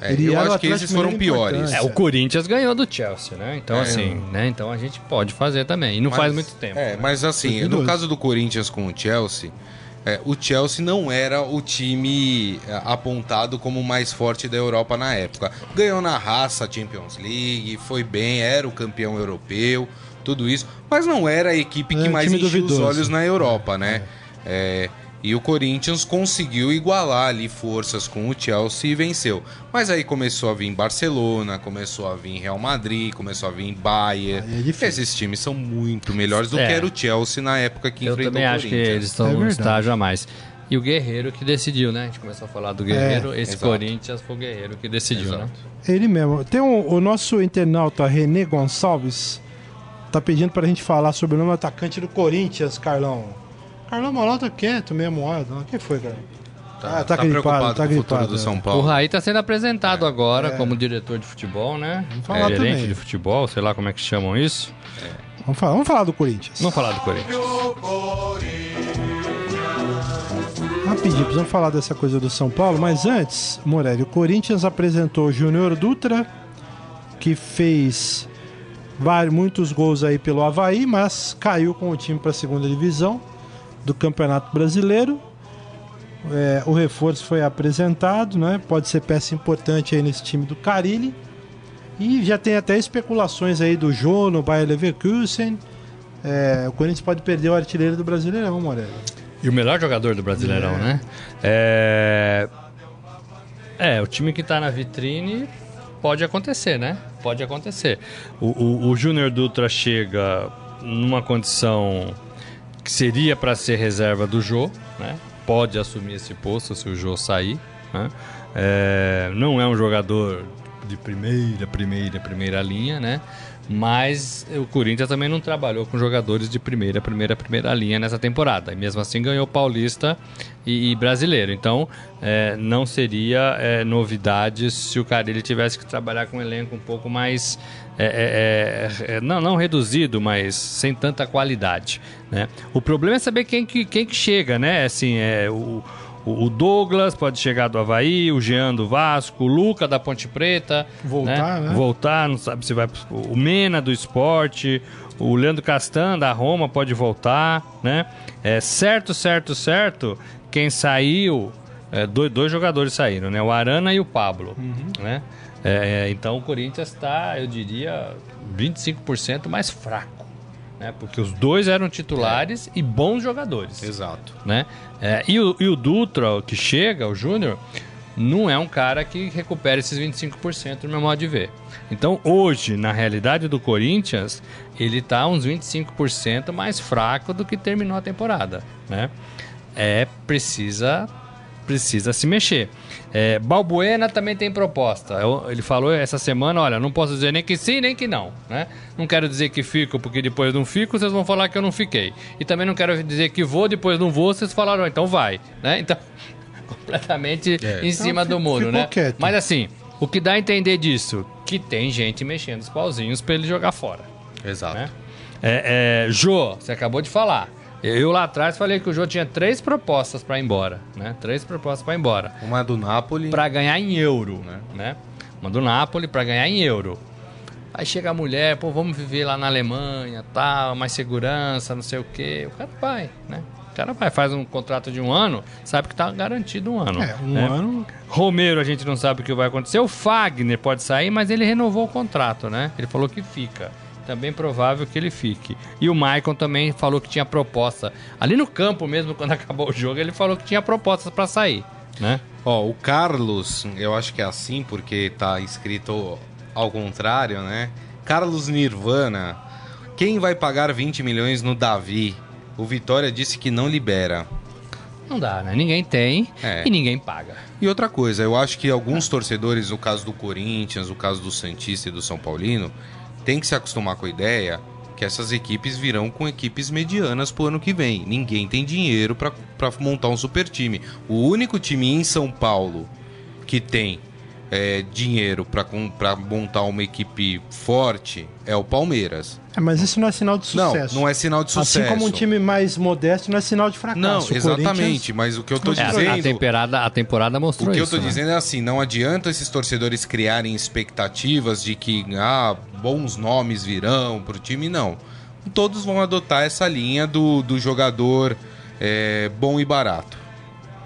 É, Ele eu acho que esses foram piores. É, o Corinthians ganhou do Chelsea, né? Então, É. assim, né? Então a gente pode fazer também. E não Mas- faz muito tempo. É, mas assim, 2012. no caso do Corinthians com o Chelsea, é, o Chelsea não era o time é, apontado como o mais forte da Europa na época. Ganhou na raça a Champions League, foi bem, era o campeão europeu, tudo isso, mas não era a equipe que É, mais enchia os olhos na Europa, né? É, e o Corinthians conseguiu igualar ali forças com o Chelsea e venceu. Mas aí começou a vir Barcelona, começou a vir Real Madrid, começou a vir Bayern. É. Esses times são muito melhores do É. que era o Chelsea na época que Eu enfrentou também o acho que Corinthians. eles estão É verdade. estágio a mais. E o Guerreiro que decidiu, né? A gente começou a falar do Guerreiro. Esse exato. Corinthians foi o Guerreiro que decidiu, né? Exato. Ele mesmo. Tem um- o nosso internauta René Gonçalves tá pedindo pra gente falar sobre o nome do atacante do Corinthians, Carlão. Carlão Maló tá quieto mesmo, olha. O que foi, cara? Tá, Ah, tá tá gripado, preocupado tá com o futuro gripado, do é. São O Paulo. Raí está sendo apresentado agora como diretor de futebol, né? falar gerente também. de futebol, sei lá como é que chamam isso. Vamos falar, vamos falar do Corinthians. Vamos falar do Corinthians. Rapidinho, precisamos falar dessa coisa do São Paulo, mas antes, Morelli, o Corinthians apresentou o Júnior Dutra, que fez vários, muitos gols aí pelo Havaí, mas caiu com o time para a segunda divisão do Campeonato Brasileiro. É, o reforço foi apresentado, né? Pode ser peça importante aí nesse time do Carilli. E já tem até especulações aí do Jô no Bayer Leverkusen. É, o Corinthians pode perder o artilheiro do Brasileirão, Morelli. E o melhor jogador do Brasileirão, né? É... é, o time que tá na vitrine pode acontecer, né? Pode acontecer. O, o, o Júnior Dutra chega numa condição que seria para ser reserva do Jô, né? Pode assumir esse posto se o Jô sair, Né? É, não é um jogador de primeira, primeira, primeira linha, né? Mas o Corinthians também não trabalhou com jogadores de primeira, primeira, primeira linha nessa temporada. E mesmo assim ganhou Paulista e, e Brasileiro. Então é, não seria é, novidade se o Carilli tivesse que trabalhar com um elenco um pouco mais. É, é, é, é não, não reduzido, mas sem tanta qualidade. Né? O problema é saber quem que, quem que chega, né? Assim, é, o, o Douglas pode chegar do Havaí, o Jean do Vasco, o Luca da Ponte Preta. Voltar, né? né? Voltar, não sabe se vai. O Mena do esporte, o Leandro Castan da Roma pode voltar, né? É, certo, certo, certo. Quem saiu. É, dois, dois jogadores saíram, né? O Arana e o Pablo, uhum. né? É, então o Corinthians está, eu diria, 25% mais fraco né? Porque os dois eram titulares é. e bons jogadores. Exato. Né? É, e, o, e o Dutra, que chega, o Júnior, não é um cara que recupera esses 25% no meu modo de ver. Então, hoje, na realidade do Corinthians, ele está uns 25% mais fraco do que terminou a temporada, né? É, precisa precisa se mexer. É, Balbuena também tem proposta. Eu, ele falou essa semana, olha, não posso dizer nem que sim, nem que não. Né? Não quero dizer que fico, porque depois não fico, vocês vão falar que eu não fiquei. E também não quero dizer que vou, depois não vou, vocês falaram, então vai. Né? Então, <laughs> completamente é. em cima então, do muro, né? Quieto. Mas assim, o que dá a entender disso? Que tem gente mexendo os pauzinhos para ele jogar fora. Exato. Né? É, é, Jô, você acabou de falar. Eu lá atrás falei que o Jô tinha três propostas para ir embora, né? Três propostas para ir embora. Uma do Napoli. Para ganhar em euro, né? né? Uma do Napoli para ganhar em euro. Aí chega a mulher, pô, vamos viver lá na Alemanha, tal, mais segurança, não sei o quê. O cara vai, né? O cara vai, faz um contrato de um ano, sabe que tá garantido um ano. É, um né? ano. Romero, a gente não sabe o que vai acontecer. O Fagner pode sair, mas ele renovou o contrato, né? Ele falou que fica também provável que ele fique. E o Maicon também falou que tinha proposta. Ali no campo mesmo, <laughs> quando acabou o jogo, ele falou que tinha propostas para sair, né? Ó, o Carlos, eu acho que é assim porque tá escrito ao contrário, né? Carlos Nirvana. Quem vai pagar 20 milhões no Davi? O Vitória disse que não libera. Não dá, né? Ninguém tem é. e ninguém paga. E outra coisa, eu acho que alguns torcedores, no caso do Corinthians, no caso do Santista e do São Paulino, tem que se acostumar com a ideia que essas equipes virão com equipes medianas pro ano que vem. Ninguém tem dinheiro para montar um super time. O único time em São Paulo que tem é, dinheiro para montar uma equipe forte é o Palmeiras. É, mas isso não é sinal de sucesso. Não, não é sinal de sucesso. Assim como um time mais modesto não é sinal de fracasso. Não, exatamente. Mas o que eu estou dizendo. É, a, temporada, a temporada mostrou isso. O que eu estou né? dizendo é assim: não adianta esses torcedores criarem expectativas de que ah, bons nomes virão para o time, não. Todos vão adotar essa linha do, do jogador é, bom e barato.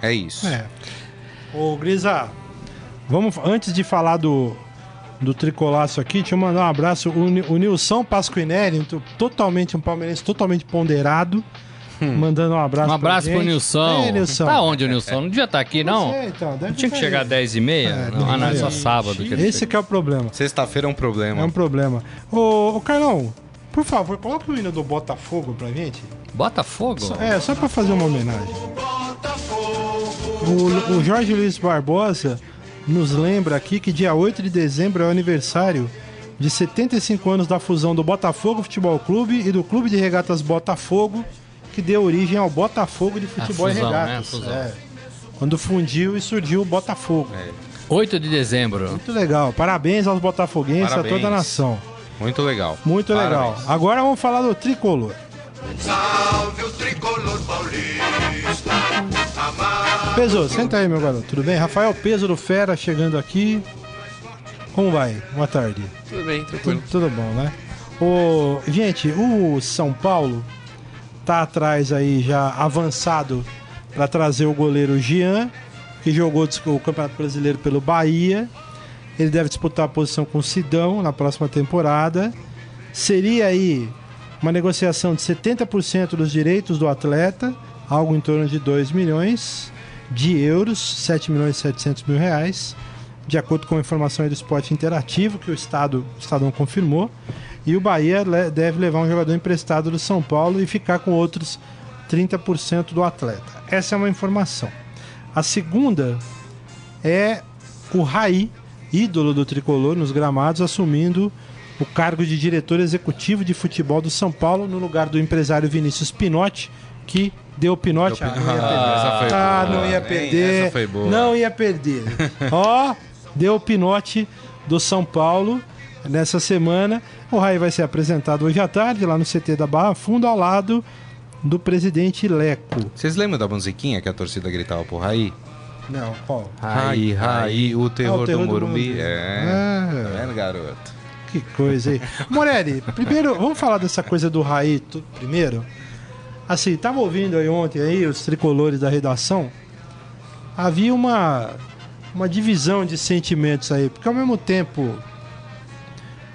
É isso. É. Ô, Grisa, Vamos, antes de falar do, do tricolaço aqui, deixa eu mandar um abraço. O, o Nilson Pasquinelli, totalmente um palmeirense totalmente ponderado. Hum. Mandando um abraço Um abraço pro Nilson. Ei, Nilson. Tá onde o Nilson? Não devia estar tá aqui, não? Sei, então, não tinha que chegar às 10h30? É, não, ah, não, é só sábado. Esse que é o problema. Sexta-feira é um problema. É um problema. Ô, ô Carlão, por favor, coloca o hino do Botafogo pra gente. Botafogo? é, só pra fazer uma homenagem. O, o Jorge Luiz Barbosa nos lembra aqui que dia 8 de dezembro é o aniversário de 75 anos da fusão do Botafogo Futebol Clube e do Clube de Regatas Botafogo, que deu origem ao Botafogo de Futebol fusão, e né? Regatas. Né? É, quando fundiu e surgiu o Botafogo. É. 8 de dezembro. Muito legal. Parabéns aos botafoguenses, Parabéns. a toda a nação. Muito legal. Muito Parabéns. legal. Agora vamos falar do tricolor. Salve o tricolor paulista. Peso, senta aí, meu garoto. Tudo bem? Rafael Peso do Fera chegando aqui. Como vai? Boa tarde. Tudo bem, tranquilo. Tudo, tudo bom, né? O, gente, o São Paulo tá atrás aí já avançado para trazer o goleiro Jean, que jogou o Campeonato Brasileiro pelo Bahia. Ele deve disputar a posição com o Sidão na próxima temporada. Seria aí uma negociação de 70% dos direitos do atleta, algo em torno de 2 milhões de euros, 7 milhões e 700 mil reais, de acordo com a informação do esporte interativo que o Estado, o Estadão confirmou. E o Bahia deve levar um jogador emprestado do São Paulo e ficar com outros 30% do atleta. Essa é uma informação. A segunda é o Raí, ídolo do tricolor nos gramados, assumindo o cargo de diretor executivo de futebol do São Paulo no lugar do empresário Vinícius Pinotti, que deu Pinotti. Deu Ah, não ia Pinotti. perder. Ah, boa. não ia perder. Não ia perder. <laughs> Ó, deu o Pinotti do São Paulo nessa semana. O Raí vai ser apresentado hoje à tarde lá no CT da Barra Fundo ao lado do presidente Leco. Vocês lembram da musiquinha que a torcida gritava pro Raí? Não, qual? Raí, Raí, o terror, Ah, o terror do do Morumbi. Morumbi. É. Ah. Vendo, garoto? Que coisa aí. <laughs> Morelli, primeiro, vamos falar dessa coisa do Raí tu- primeiro? Assim, tava ouvindo aí ontem aí os tricolores da redação. Havia uma uma divisão de sentimentos aí, porque ao mesmo tempo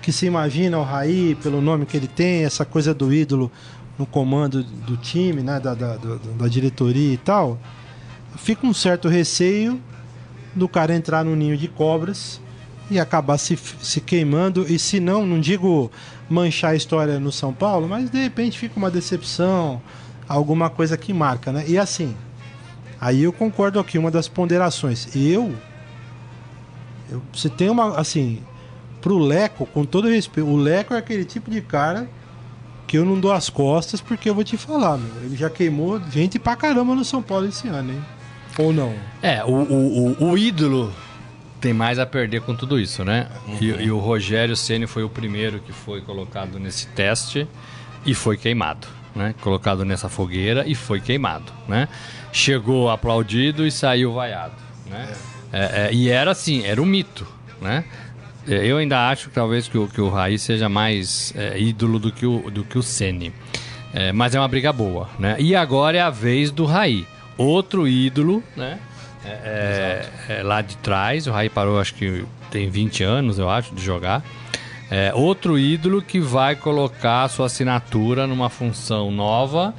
que se imagina o Raí pelo nome que ele tem, essa coisa do ídolo no comando do time, né, da, da, da diretoria e tal, fica um certo receio do cara entrar no ninho de cobras e acabar se, se queimando. E se não, não digo manchar a história no São Paulo, mas de repente fica uma decepção, alguma coisa que marca, né? E assim, aí eu concordo aqui, uma das ponderações. Eu, eu você tem uma, assim, pro Leco, com todo respeito, o Leco é aquele tipo de cara que eu não dou as costas porque eu vou te falar, meu. Ele já queimou gente pra caramba no São Paulo esse ano, hein? Ou não? É, o, o, o, o ídolo tem mais a perder com tudo isso, né? E, e o Rogério Ceni foi o primeiro que foi colocado nesse teste e foi queimado, né? Colocado nessa fogueira e foi queimado, né? Chegou aplaudido e saiu vaiado, né? É, é, e era assim, era um mito, né? É, Eu ainda acho talvez que o, que o Raí seja mais é, ídolo do que o, do que o Ceni. É, mas é uma briga boa, né? E agora é a vez do Raí. Outro ídolo, né? É, é, é, lá de trás, o Raí parou acho que tem 20 anos, eu acho, de jogar. É, outro ídolo que vai colocar sua assinatura numa função nova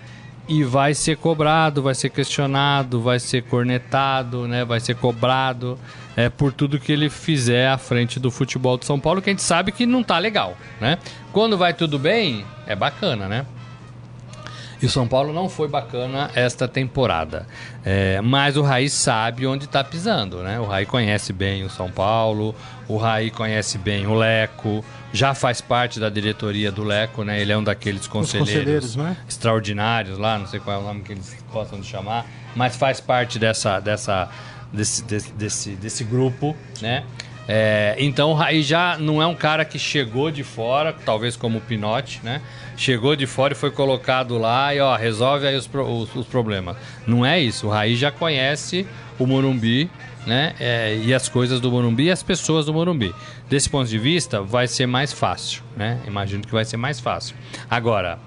e vai ser cobrado, vai ser questionado, vai ser cornetado, né? vai ser cobrado é, por tudo que ele fizer à frente do futebol de São Paulo, que a gente sabe que não tá legal. Né? Quando vai tudo bem, é bacana, né? E o São Paulo não foi bacana esta temporada. É, mas o Raí sabe onde está pisando, né? O Raí conhece bem o São Paulo, o Raí conhece bem o Leco, já faz parte da diretoria do Leco, né? Ele é um daqueles conselheiros, conselheiros, né? extraordinários lá, não sei qual é o nome que eles gostam de chamar, mas faz parte dessa, dessa, desse, desse, desse, desse grupo, né? É, então o Raí já não é um cara que chegou de fora, talvez como o Pinote, né? Chegou de fora e foi colocado lá e ó, resolve aí os, os, os problemas. Não é isso. O Raí já conhece o Morumbi, né? É, e as coisas do Morumbi e as pessoas do Morumbi. Desse ponto de vista, vai ser mais fácil, né? Imagino que vai ser mais fácil. Agora,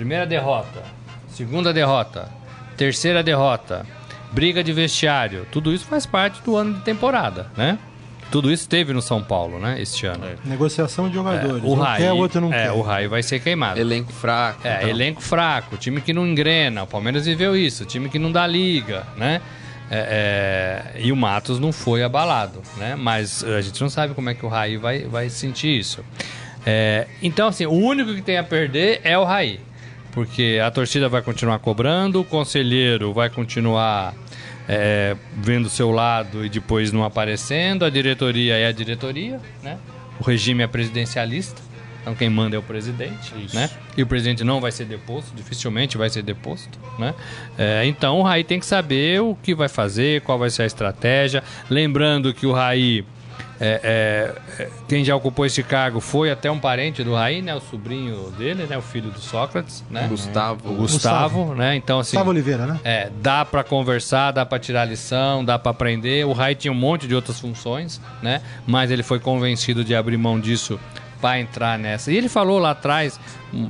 Primeira derrota, segunda derrota, terceira derrota, briga de vestiário, tudo isso faz parte do ano de temporada, né? Tudo isso teve no São Paulo, né, este ano. Negociação de jogadores. o um Raí, quer, o outro não é, quer. o Raí vai ser queimado. Elenco fraco. É, então. elenco fraco, time que não engrena. O Palmeiras viveu isso, time que não dá liga, né? É, é, e o Matos não foi abalado, né? Mas a gente não sabe como é que o Raí vai, vai sentir isso. É, então, assim, o único que tem a perder é o Raí. Porque a torcida vai continuar cobrando, o conselheiro vai continuar é, vendo o seu lado e depois não aparecendo, a diretoria é a diretoria, né? O regime é presidencialista. Então quem manda é o presidente, né? E o presidente não vai ser deposto, dificilmente vai ser deposto, né? É, então o Raí tem que saber o que vai fazer, qual vai ser a estratégia. Lembrando que o Raí, é, é, é, quem já ocupou esse cargo foi até um parente do Raí, né? O sobrinho dele, né? O filho do Sócrates, né? Gustavo. O Gustavo, né? Então assim, Gustavo Oliveira, né? é, dá pra conversar, dá pra tirar lição, dá pra aprender. O Rai tinha um monte de outras funções, né? Mas ele foi convencido de abrir mão disso pra entrar nessa. E ele falou lá atrás,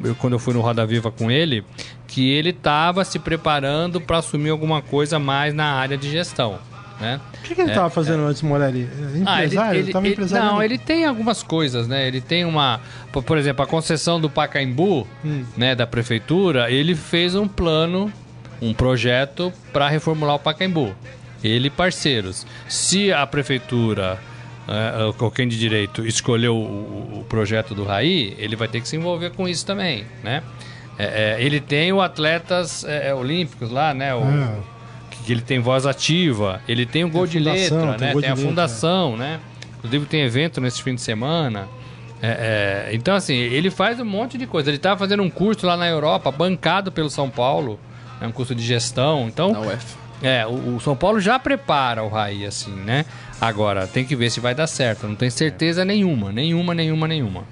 eu- quando eu fui no Roda Viva com ele, que ele tava se preparando pra assumir alguma coisa mais na área de gestão, né? O que, que ele estava fazendo antes, Morelli? Ah, Empresário? ele, tava ele- empresariando? não, ele tem algumas coisas, né? Ele tem uma, por exemplo, a concessão do Pacaembu, Hum. né, da prefeitura, ele fez um plano, um projeto para reformular o Pacaembu. Ele e parceiros. Se a prefeitura é, ou quem de direito escolheu o, o- o projeto do Raí, ele vai ter que se envolver com isso também, né? É, é, ele tem o atletas é, olímpicos lá, né? O, Ah. Que ele tem voz ativa, ele tem o gol de fundação, letra, tem né? gol Tem de a letra, fundação, né? Inclusive tem evento nesse fim de semana. É, é, então, assim, ele faz um monte de coisa. Ele estava fazendo um curso lá na Europa, bancado pelo São Paulo, é um curso de gestão. Então, Na UF. é, o, o São Paulo já prepara o Raí, assim, né? Agora, tem que ver se vai dar certo. Não tenho certeza nenhuma, nenhuma, nenhuma, nenhuma.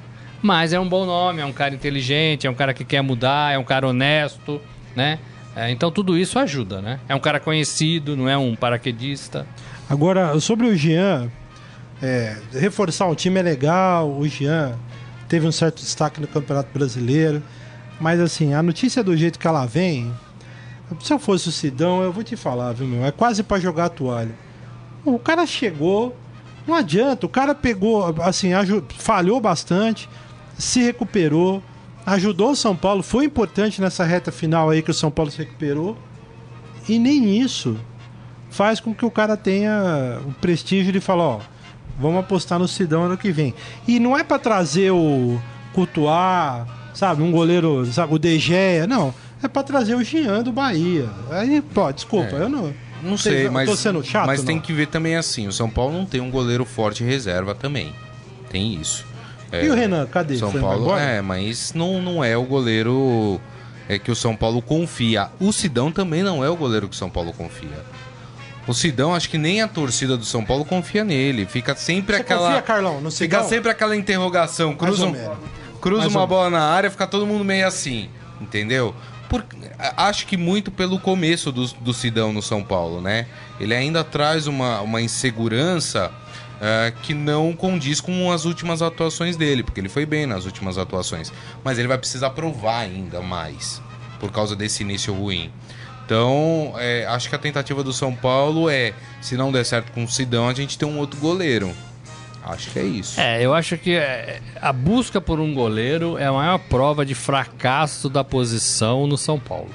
Mas é um bom nome, é um cara inteligente, é um cara que quer mudar, é um cara honesto, né? É, então tudo isso ajuda, né? É um cara conhecido, não é um paraquedista. Agora, sobre o Jean, é, reforçar o time é legal, o Jean teve um certo destaque no Campeonato Brasileiro, mas assim, a notícia do jeito que ela vem, se eu fosse o Sidão, eu vou te falar, viu, meu? É quase pra jogar a toalha. O cara chegou, não adianta, o cara pegou, assim, falhou bastante, se recuperou, ajudou o São Paulo, foi importante nessa reta final aí que o São Paulo se recuperou, e nem isso faz com que o cara tenha o prestígio de falar, ó, vamos apostar no Sidão ano que vem. E não é pra trazer o Courtois, sabe, um goleiro, sabe, o De Gea, não. É pra trazer o Jean do Bahia. Aí, pô, desculpa, eu não... Não sei, eu mas, Tô sendo chato, mas tem não? que ver também assim, o São Paulo não tem um goleiro forte reserva também. Tem isso. É, E o Renan, cadê? São Foi Paulo, é, mas não, não é o goleiro é que o São Paulo confia. O Sidão também não é o goleiro que o São Paulo confia. O Sidão, acho que nem a torcida do São Paulo confia nele. Fica sempre Você aquela. confia, Carlão, no Fica Sidão? sempre aquela interrogação. Cruza, um- cruza Mais uma bola na área, fica todo mundo meio assim. Entendeu? Por, acho que muito pelo começo do, do Sidão no São Paulo, né? Ele ainda traz uma, uma insegurança eh, que não condiz com as últimas atuações dele, porque ele foi bem nas últimas atuações. Mas ele vai precisar provar ainda mais por causa desse início ruim. Então, eh, acho que a tentativa do São Paulo é, se não der certo com o Sidão, a gente tem um outro goleiro. Acho que é isso. É, eu acho que é, a busca por um goleiro é a maior prova de fracasso da posição no São Paulo.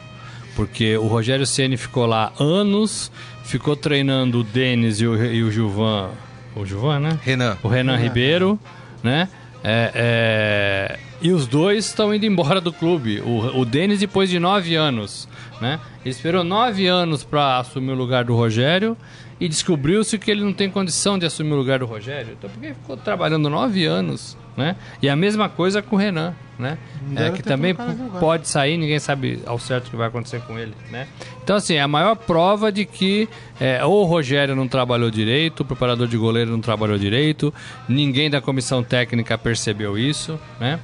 Porque o Rogério Ceni ficou lá anos, ficou treinando o Denis e o, e o Gilvan. O Gilvan, né? Renan. o Renan Ribeiro, né? É, é, e os dois estão indo embora do clube. O, o Denis, depois de nove anos, né? Ele esperou nove anos para assumir o lugar do Rogério e descobriu-se que ele não tem condição de assumir o lugar do Rogério. Então, porque ele ficou trabalhando nove anos, né? E a mesma coisa com o Renan, né? É, que também pode sair, ninguém sabe ao certo o que vai acontecer com ele, né? Então, assim, é a maior prova de que é, ou o Rogério não trabalhou direito, o preparador de goleiro não trabalhou direito, ninguém da comissão técnica percebeu isso, né?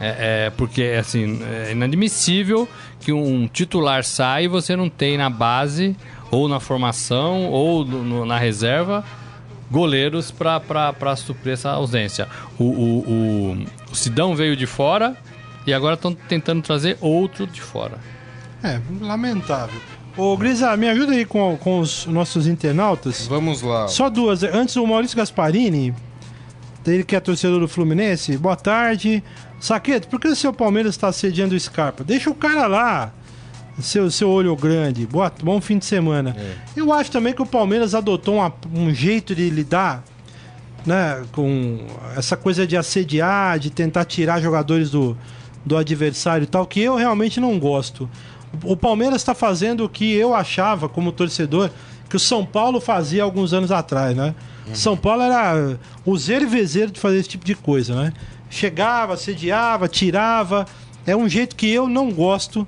É, é, porque, assim, é inadmissível que um titular saia e você não tem na base, ou na formação, ou no- na reserva, goleiros para suprir essa ausência. O, o, o, o Sidão veio de fora e agora estão tentando trazer outro de fora. É, lamentável. Ô, Grisa, me ajuda aí com, com os nossos internautas. Vamos lá. Só duas. Antes, o Maurício Gasparini, ele que é torcedor do Fluminense. Boa tarde. Saqueto, por que o seu Palmeiras está sediando o Scarpa? Deixa o cara lá. Seu, seu olho grande. Boa, bom fim de semana. Eu acho também que o Palmeiras adotou uma- um jeito de lidar né, com essa coisa de assediar, de tentar tirar jogadores do, do adversário e tal, que eu realmente não gosto. O Palmeiras está fazendo o que eu achava, como torcedor, que o São Paulo fazia alguns anos atrás, né? São Paulo era o zero e vezeiro de fazer esse tipo de coisa, né? Chegava, assediava, tirava. É um jeito que eu não gosto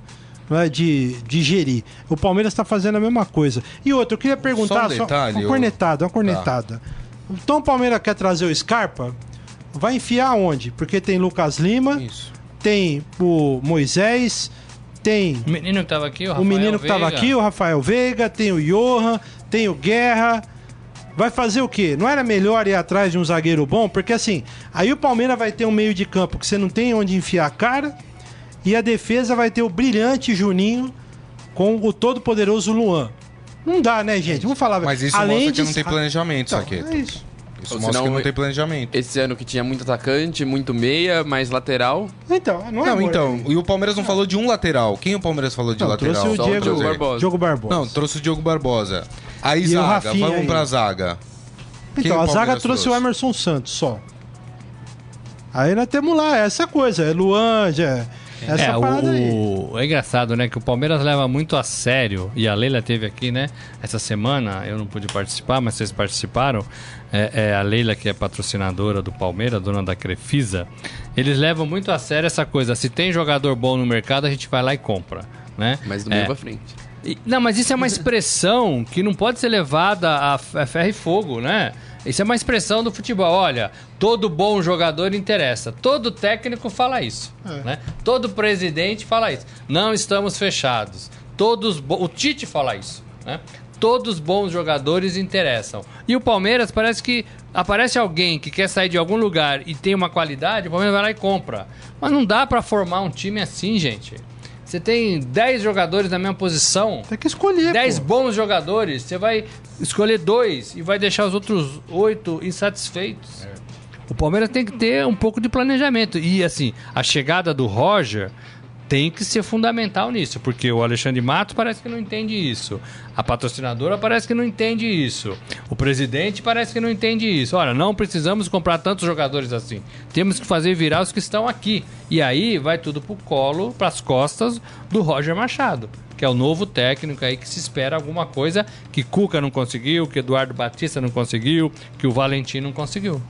né, de, de gerir. O Palmeiras está fazendo a mesma coisa. E outra, eu queria perguntar Só um detalhe, uma ô- cornetada, uma cornetada. Então o Palmeiras quer trazer o Scarpa? Vai enfiar onde? Porque tem Lucas Lima, Isso. tem o Moisés, tem O menino que tava aqui, o o Rafael menino que estava Veiga. aqui, o Rafael Veiga, tem o Johan, tem o Guerra. Vai fazer o quê? Não era melhor ir atrás de um zagueiro bom? Porque assim, aí o Palmeiras vai ter um meio de campo que você não tem onde enfiar a cara e a defesa vai ter o brilhante Juninho com o todo-poderoso Luan. Não dá, né, gente? Vamos falar. Mas isso Além mostra que de- não tem planejamento, Então, Saqueto. É isso. Isso Ou mostra senão, que não tem planejamento. Esse ano que tinha muito atacante, muito meia, mais lateral. Então, não é Não, então, é- e o Palmeiras não falou de um lateral. Quem o Palmeiras falou de Não, lateral? trouxe o Diego Diogo Barbosa. Diogo Barbosa. Não, trouxe o Diogo Barbosa. Aí E o zaga, Rafinha vamos aí. pra zaga. Quem Então, a zaga Palmeiras trouxe, o Emerson Santos só. Aí nós temos lá essa coisa, é Luan, já, Essa é, parada aí. o, é engraçado, né? Que o Palmeiras leva muito a sério, e a Leila teve aqui, né? Essa semana, eu não pude participar, mas vocês participaram. É, é a Leila, que é patrocinadora do Palmeiras, dona da Crefisa. Eles levam muito a sério essa coisa. Se tem jogador bom no mercado, a gente vai lá e compra, né? Mas do meio É. pra frente. E- Não, mas isso é uma expressão que não pode ser levada a ferro e fogo, né? Isso é uma expressão do futebol. Olha, todo bom jogador interessa. Todo técnico fala isso. Né? Todo presidente fala isso. Não estamos fechados. Todos bo- O Tite fala isso. Né? Todos bons jogadores interessam. E o Palmeiras parece que aparece alguém que quer sair de algum lugar e tem uma qualidade, o Palmeiras vai lá e compra. Mas não dá pra formar um time assim, gente. Você tem 10 jogadores na mesma posição. Tem que escolher. 10 pô. bons jogadores, você vai escolher dois e vai deixar os outros oito insatisfeitos. O Palmeiras tem que ter um pouco de planejamento. E assim, a chegada do Roger tem que ser fundamental nisso, porque o Alexandre Matos parece que não entende isso. A patrocinadora parece que não entende isso. O presidente parece que não entende isso. Olha, não precisamos comprar tantos jogadores assim. Temos que fazer virar os que estão aqui. E aí vai tudo pro colo, pras costas do Roger Machado que é o novo técnico aí que se espera alguma coisa que Cuca não conseguiu, que Eduardo Batista não conseguiu, que o Valentim não conseguiu.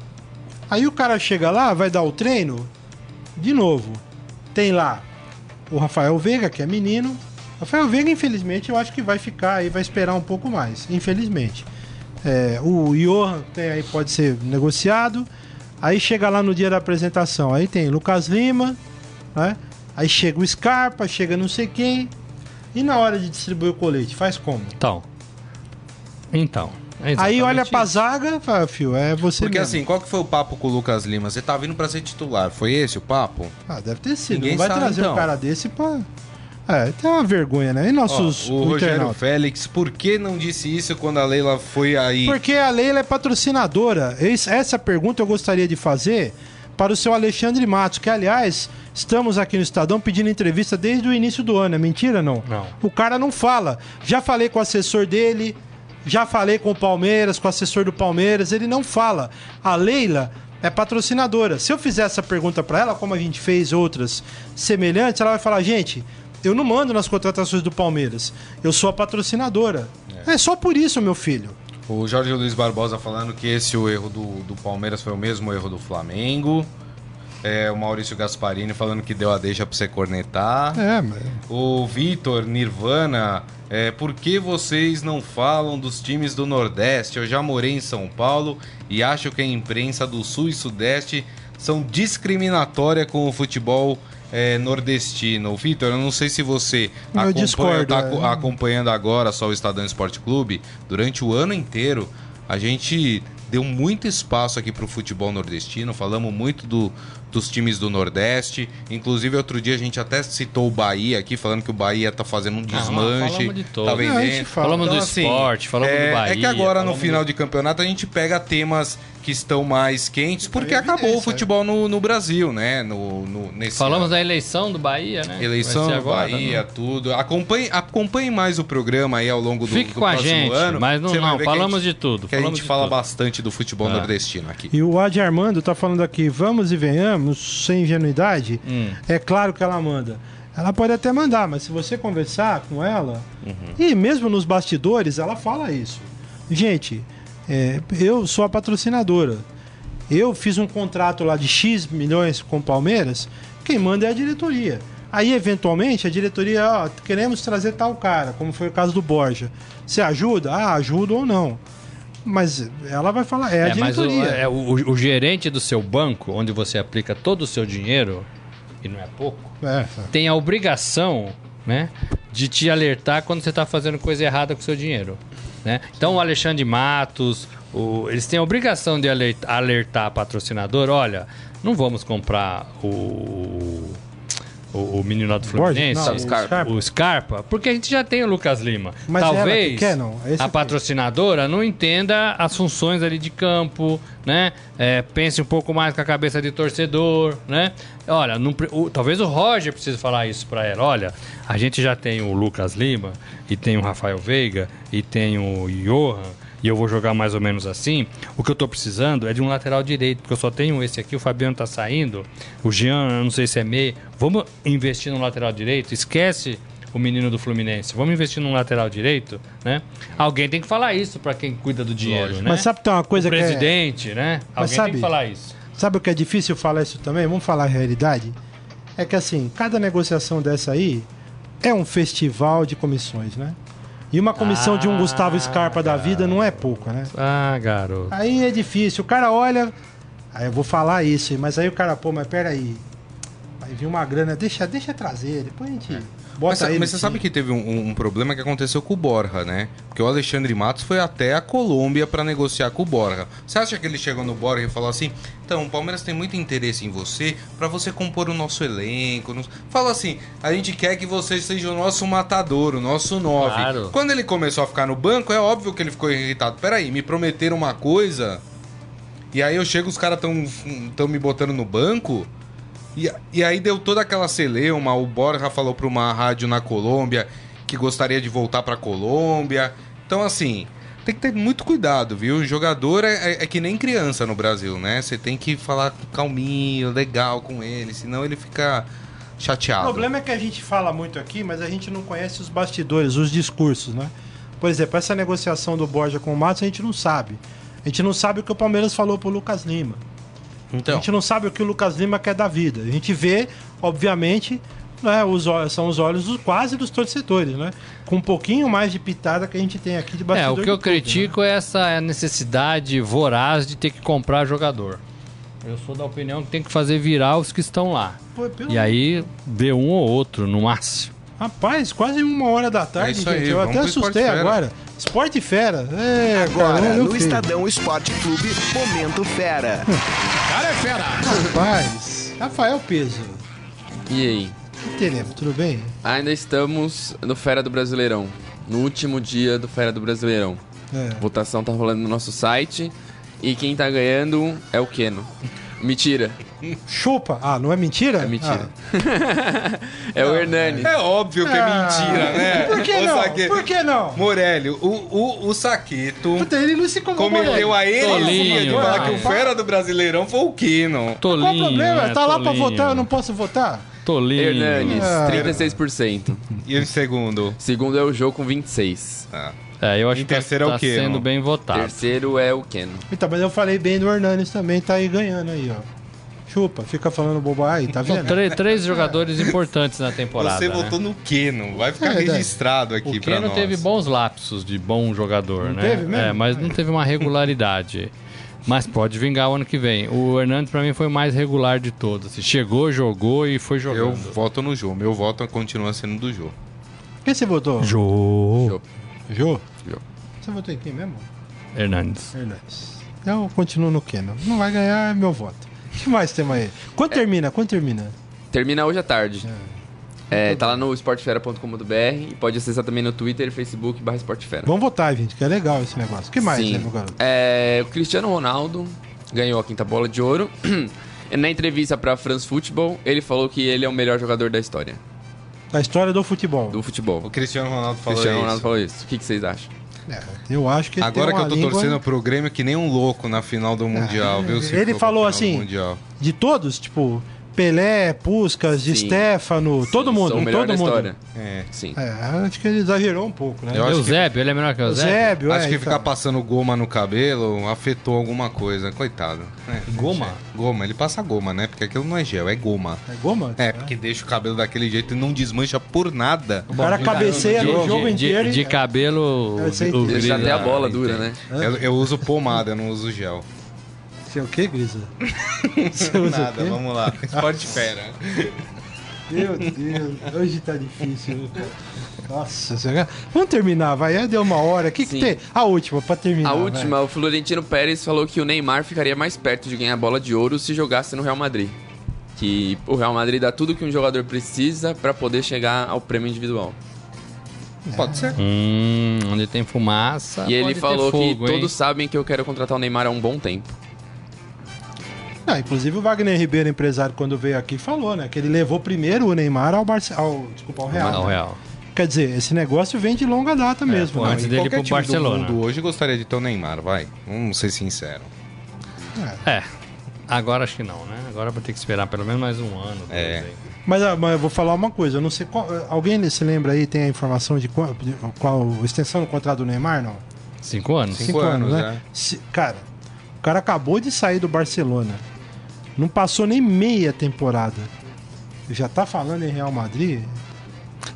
Aí o cara chega lá, vai dar o treino, de novo. Tem lá o Rafael Veiga, que é menino. Rafael Veiga, infelizmente, eu acho que vai ficar aí, vai esperar um pouco mais, infelizmente. É, o Johan tem aí, pode ser negociado. Aí chega lá no dia da apresentação, aí tem Lucas Lima, né? Aí chega o Scarpa, chega não sei quem. E na hora de distribuir o colete, faz como? Então. Então. É Aí olha pra isso. zaga, fala, fio, é você Porque mesmo. assim, qual que foi o papo com o Lucas Lima? Você tá vindo pra ser titular, foi esse o papo? Ah, deve ter sido. Ninguém não vai sabe, trazer então. um cara desse pra. É, tem uma vergonha, né? E nossos Ó, o Rogério? Félix, por que não disse isso quando a Leila foi aí? Porque a Leila é patrocinadora. Esse- Essa pergunta eu gostaria de fazer para o seu Alexandre Matos, que aliás, estamos aqui no Estadão pedindo entrevista desde o início do ano. É mentira, não? Não. O cara não fala. Já falei com o assessor dele, já falei com o Palmeiras, com o assessor do Palmeiras, ele não fala. A Leila é patrocinadora. Se eu fizer essa pergunta para ela, como a gente fez outras semelhantes, ela vai falar: gente, eu não mando nas contratações do Palmeiras, eu sou a patrocinadora. É, só por isso, meu filho. O Jorge Luiz Barbosa falando que esse o erro do, do Palmeiras foi o mesmo erro do Flamengo. É, o Maurício Gasparini falando que deu a deixa pra você cornetar. É, mas. O Vitor Nirvana, é, por que vocês não falam dos times do Nordeste? Eu já morei em São Paulo e acho que a imprensa do Sul e Sudeste são discriminatória com o futebol é, nordestino. Vitor, eu não sei se você acompanha, discordo, tá é. aco- acompanhando agora só o Estadão Esporte Clube. Durante o ano inteiro, a gente deu muito espaço aqui pro futebol nordestino, falamos muito do- dos times do Nordeste. Inclusive, outro dia a gente até citou o Bahia aqui, falando que o Bahia tá fazendo um desmanche. falamos de. Tá Não, a gente vendendo. fala. Falamos do assim, esporte, falamos é, do Bahia. É que agora, no final do- de campeonato, a gente pega temas que estão mais quentes, porque em acabou o futebol no, no Brasil, né? No, no- nesse Falamos ano. da eleição do Bahia, né? Eleição, agora, Bahia, né? tudo. Acompanhe, acompanhe mais o programa aí ao longo do, Fique do com a próximo gente, ano. mas não, não falamos gente- de tudo. Que a gente fala tudo. bastante do futebol Ah. nordestino aqui. E o Adi Armando tá falando aqui, vamos e venhamos, sem ingenuidade. Hum. É claro que ela manda. Ela pode até mandar, mas se você conversar com ela, e mesmo nos bastidores, ela fala isso. Gente, é, eu sou a patrocinadora. Eu fiz um contrato lá de X milhões com o Palmeiras, quem manda é a diretoria. Aí, eventualmente, a diretoria, ó, queremos trazer tal cara, como foi o caso do Borja. Você ajuda? Ah, ajuda ou não. Mas ela vai falar, é a É, mas o, diretoria. é, o, o gerente do seu banco, onde você aplica todo o seu dinheiro, e não é pouco, É, tem a obrigação, né, de te alertar quando você está fazendo coisa errada com o seu dinheiro, né? Então o Alexandre Matos, o- eles têm a obrigação de alertar, alertar patrocinador, olha, não vamos comprar o o, o menino lá do? Fluminense, Não, o Scarpa. o Scarpa, porque a gente já tem o Lucas Lima. Mas que Talvez quer, a que- patrocinadora não entenda as funções ali de campo, né? É, pense um pouco mais com a cabeça de torcedor, né? Olha, não o- talvez o Roger precise falar isso pra ela. Olha, a gente já tem o Lucas Lima, e tem o Rafael Veiga, e tem o Johan, e eu vou jogar mais ou menos assim, o que eu tô precisando é de um lateral direito, porque eu só tenho esse aqui, o Fabiano tá saindo, o Jean, eu não sei se é meio. Vamos investir no lateral direito? Esquece o menino do Fluminense. Vamos investir num lateral direito, né? Alguém tem que falar isso para quem cuida do dinheiro, né? Mas sabe que tem uma coisa o que é... presidente, né? Mas Alguém sabe- tem que falar isso. Sabe o que é difícil falar isso também? Vamos falar a realidade? É que assim, cada negociação dessa aí é um festival de comissões, né? E uma comissão de um Ah, Gustavo Scarpa da vida não é pouco, né? Ah, garoto. Aí é difícil. O cara olha. Aí eu vou falar isso, mas aí o cara, pô, mas peraí. Vai vir uma grana, deixa, deixa trazer, depois a gente bota Mas, aí. mas você sabe time. que teve um, um- um problema que aconteceu com o Borja, né? Porque o Alexandre Matos foi até a Colômbia pra negociar com o Borja. Você acha que ele chegou no Borja e falou assim: então, o Palmeiras tem muito interesse em você pra você compor o nosso elenco. nos-" Fala assim: a gente quer que você seja o nosso matador, o nosso nove. Claro. Quando ele começou a ficar no banco, é óbvio que ele ficou irritado. Peraí, me prometeram uma coisa. E aí eu chego, os caras tão, tão me botando no banco. E, e aí deu toda aquela celeuma, o Borja falou pra uma rádio na Colômbia que gostaria de voltar pra Colômbia. Então, assim, tem que ter muito cuidado, viu? O jogador é, é- é que nem criança no Brasil, né? Você tem que falar calminho, legal com ele, senão ele fica O chateado. problema é que a gente fala muito aqui, mas a gente não conhece os bastidores, os discursos, né? Por exemplo, essa negociação do Borja com o Matos a gente não sabe. A gente não sabe o que o Palmeiras falou pro Lucas Lima. A Então, gente não sabe o que o Lucas Lima quer da vida. A gente vê, obviamente, né, os olhos, são os olhos dos, quase dos torcedores, né? Com um pouquinho mais de pitada que a gente tem aqui de É, bastidor o que eu tudo, né? critico é essa necessidade voraz de ter que comprar jogador. Eu sou da opinião que tem que fazer virar os que estão lá. Pô, pelo- E aí, ver um ou outro, no máximo. Rapaz, quase uma hora da tarde, É isso gente. aí, eu até Esporte assustei agora. Esporte Fera. É, agora, Agora, no. Estadão Esporte Clube, Momento Fera. <laughs> Rapaz, Rafael Peso. E aí? O que teremos? Tudo bem? Ainda estamos no Fera do Brasileirão. No último dia do Fera do Brasileirão. É. Votação tá rolando no nosso site. E quem tá ganhando é o Keno. Mentira. Chupa. Ah, não é mentira? É mentira. Ah. <laughs> é o Hernani. é óbvio que é Ah, mentira, né? Por que Ô, não? Saque- Por que não? Morelli, o, o, o Saqueto Puta, ele não se cometeu a heresia Tolinho, de falar que o fera do Brasileirão foi o Keno. Tolinho. Qual o problema? né? tá lá pra votar, eu não posso votar? Tolinho. Hernanes, Ah. 36%. E em segundo? Segundo é o jogo com 26%. Ah. É, eu acho Em que terceiro é tá o quê, sendo não? bem votado. Terceiro é o Keno. Então, mas eu falei bem do Hernanes também, tá aí ganhando aí, ó. Chupa, fica falando bobagem, tá vendo? três, três jogadores importantes na temporada. Você né? votou no Keno. Vai ficar É registrado aqui O pra Keno nós. teve bons lapsos de bom jogador, Não né? teve mesmo? É, mas não teve uma regularidade. Mas pode vingar o ano que vem. O Hernandes, pra mim, foi o mais regular de todos. assim. Chegou, jogou e foi Eu jogando. voto no Jô. Meu voto continua sendo do Jô. Quem você votou? Jô. Jô? Jô. Você votou em quem mesmo? Hernandes. Hernandes. Eu continuo no Keno. Não vai ganhar, é meu voto. O que mais temos aí? Quando termina? Quando termina? Termina hoje à tarde. É, tá lá no esportefera.com.br e pode acessar também no Twitter e Facebook barra esportefera. Vamos votar, gente, que é legal esse negócio. O que mais, Sim. né, meu garoto? É, o Cristiano Ronaldo ganhou a quinta bola de ouro. <clears throat> Na entrevista pra France Football, ele falou que ele é o melhor jogador da história Da história do futebol. do futebol. O Cristiano Ronaldo O falou Cristiano isso. Ronaldo falou isso. O que, que vocês acham? É, eu acho que ele Agora que eu tô língua- torcendo pro Grêmio que nem um louco na final do Mundial, viu? Se ele falou assim, Mundial. De todos, tipo, Pelé, Puskas, de Sim. Stefano, todo Sim, mundo, sou o melhor todo da mundo. história. É. Sim. É, acho que ele exagerou um pouco, né? Eu acho que- Eusébio, ele é melhor que o Eusébio? Eusébio, Acho é, que então. ficar passando goma no cabelo afetou alguma coisa. Coitado. É, Goma? Goma, ele passa goma, né? Porque aquilo não é gel, é goma. É goma? É, porque deixa o cabelo daquele jeito e não desmancha por nada. O cara cabeceia De, no de- jogo de- inteiro. de e- cabelo. Que- já Grisa- tem a bola dura, né? Eu, eu uso pomada, eu não uso gel. Você é o quê, Grisa? <laughs> Você usa Nada, vamos lá. Esporte fera. Meu Deus, hoje tá difícil. Nossa, senhora. vamos terminar, vai. Já deu uma hora. O que, que tem? A última, pra terminar. A vai. última, o Florentino Pérez falou que o Neymar ficaria mais perto de ganhar a bola de ouro se jogasse no Real Madrid. Que o Real Madrid dá tudo que um jogador precisa pra poder chegar ao prêmio individual. Pode ser. Hum, onde tem fumaça. e ele pode ter falou que fogo, hein? todos sabem que eu quero contratar o Neymar há um bom tempo. Ah, inclusive o Wagner Ribeiro, empresário, quando veio aqui, falou, né? Que ele levou primeiro o Neymar ao, Barce... ao, desculpa, ao Real. Ao né? Real. Quer dizer, esse negócio vem de longa data mesmo. pô, né? antes dele qualquer pro time Barcelona. do mundo hoje gostaria de ter o Neymar, vai. Vamos ser sinceros. É. Agora acho que não, né? Agora vou ter que esperar pelo menos mais um ano. dois É. aí. Mas, ah, mas eu vou falar uma coisa, eu não sei qual. Alguém se lembra aí, tem a informação de qual, de qual extensão do contrato do Neymar, não? Cinco anos. Cinco anos, né? Se- cara, o cara acabou de sair do Barcelona. Não passou nem meia temporada. Já tá falando em Real Madrid?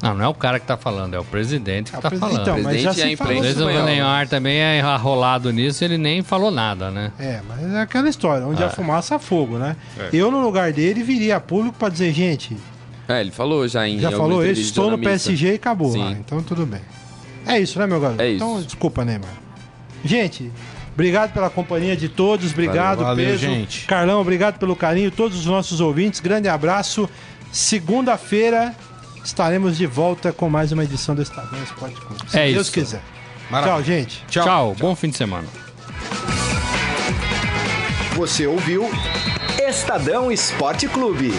Não, não é o cara que tá falando, é o presidente que Ah, tá falando. Então, mas já Presidente e a se falou sobre o. Neymar também é enrolado nisso ele nem falou nada, né? É, mas é aquela história, onde Ah. a fumaça, há fogo, né? É. Eu, no lugar dele, viria a público pra dizer, gente, É, ele falou já em já falou isso, estou no. PSG e acabou. Ah, então tudo bem. É isso, né, meu garoto? É isso. Então, desculpa, Neymar. Gente, obrigado pela companhia de todos, obrigado, Valeu, valeu, Pedro. gente. Carlão, obrigado pelo carinho, todos os nossos ouvintes, grande abraço. Segunda-feira estaremos de volta com mais uma edição do Estadão Esporte Clube. Se É Deus isso. quiser. Maravilha. Tchau, gente. Tchau, bom fim de semana. Você ouviu Estadão Esporte Clube.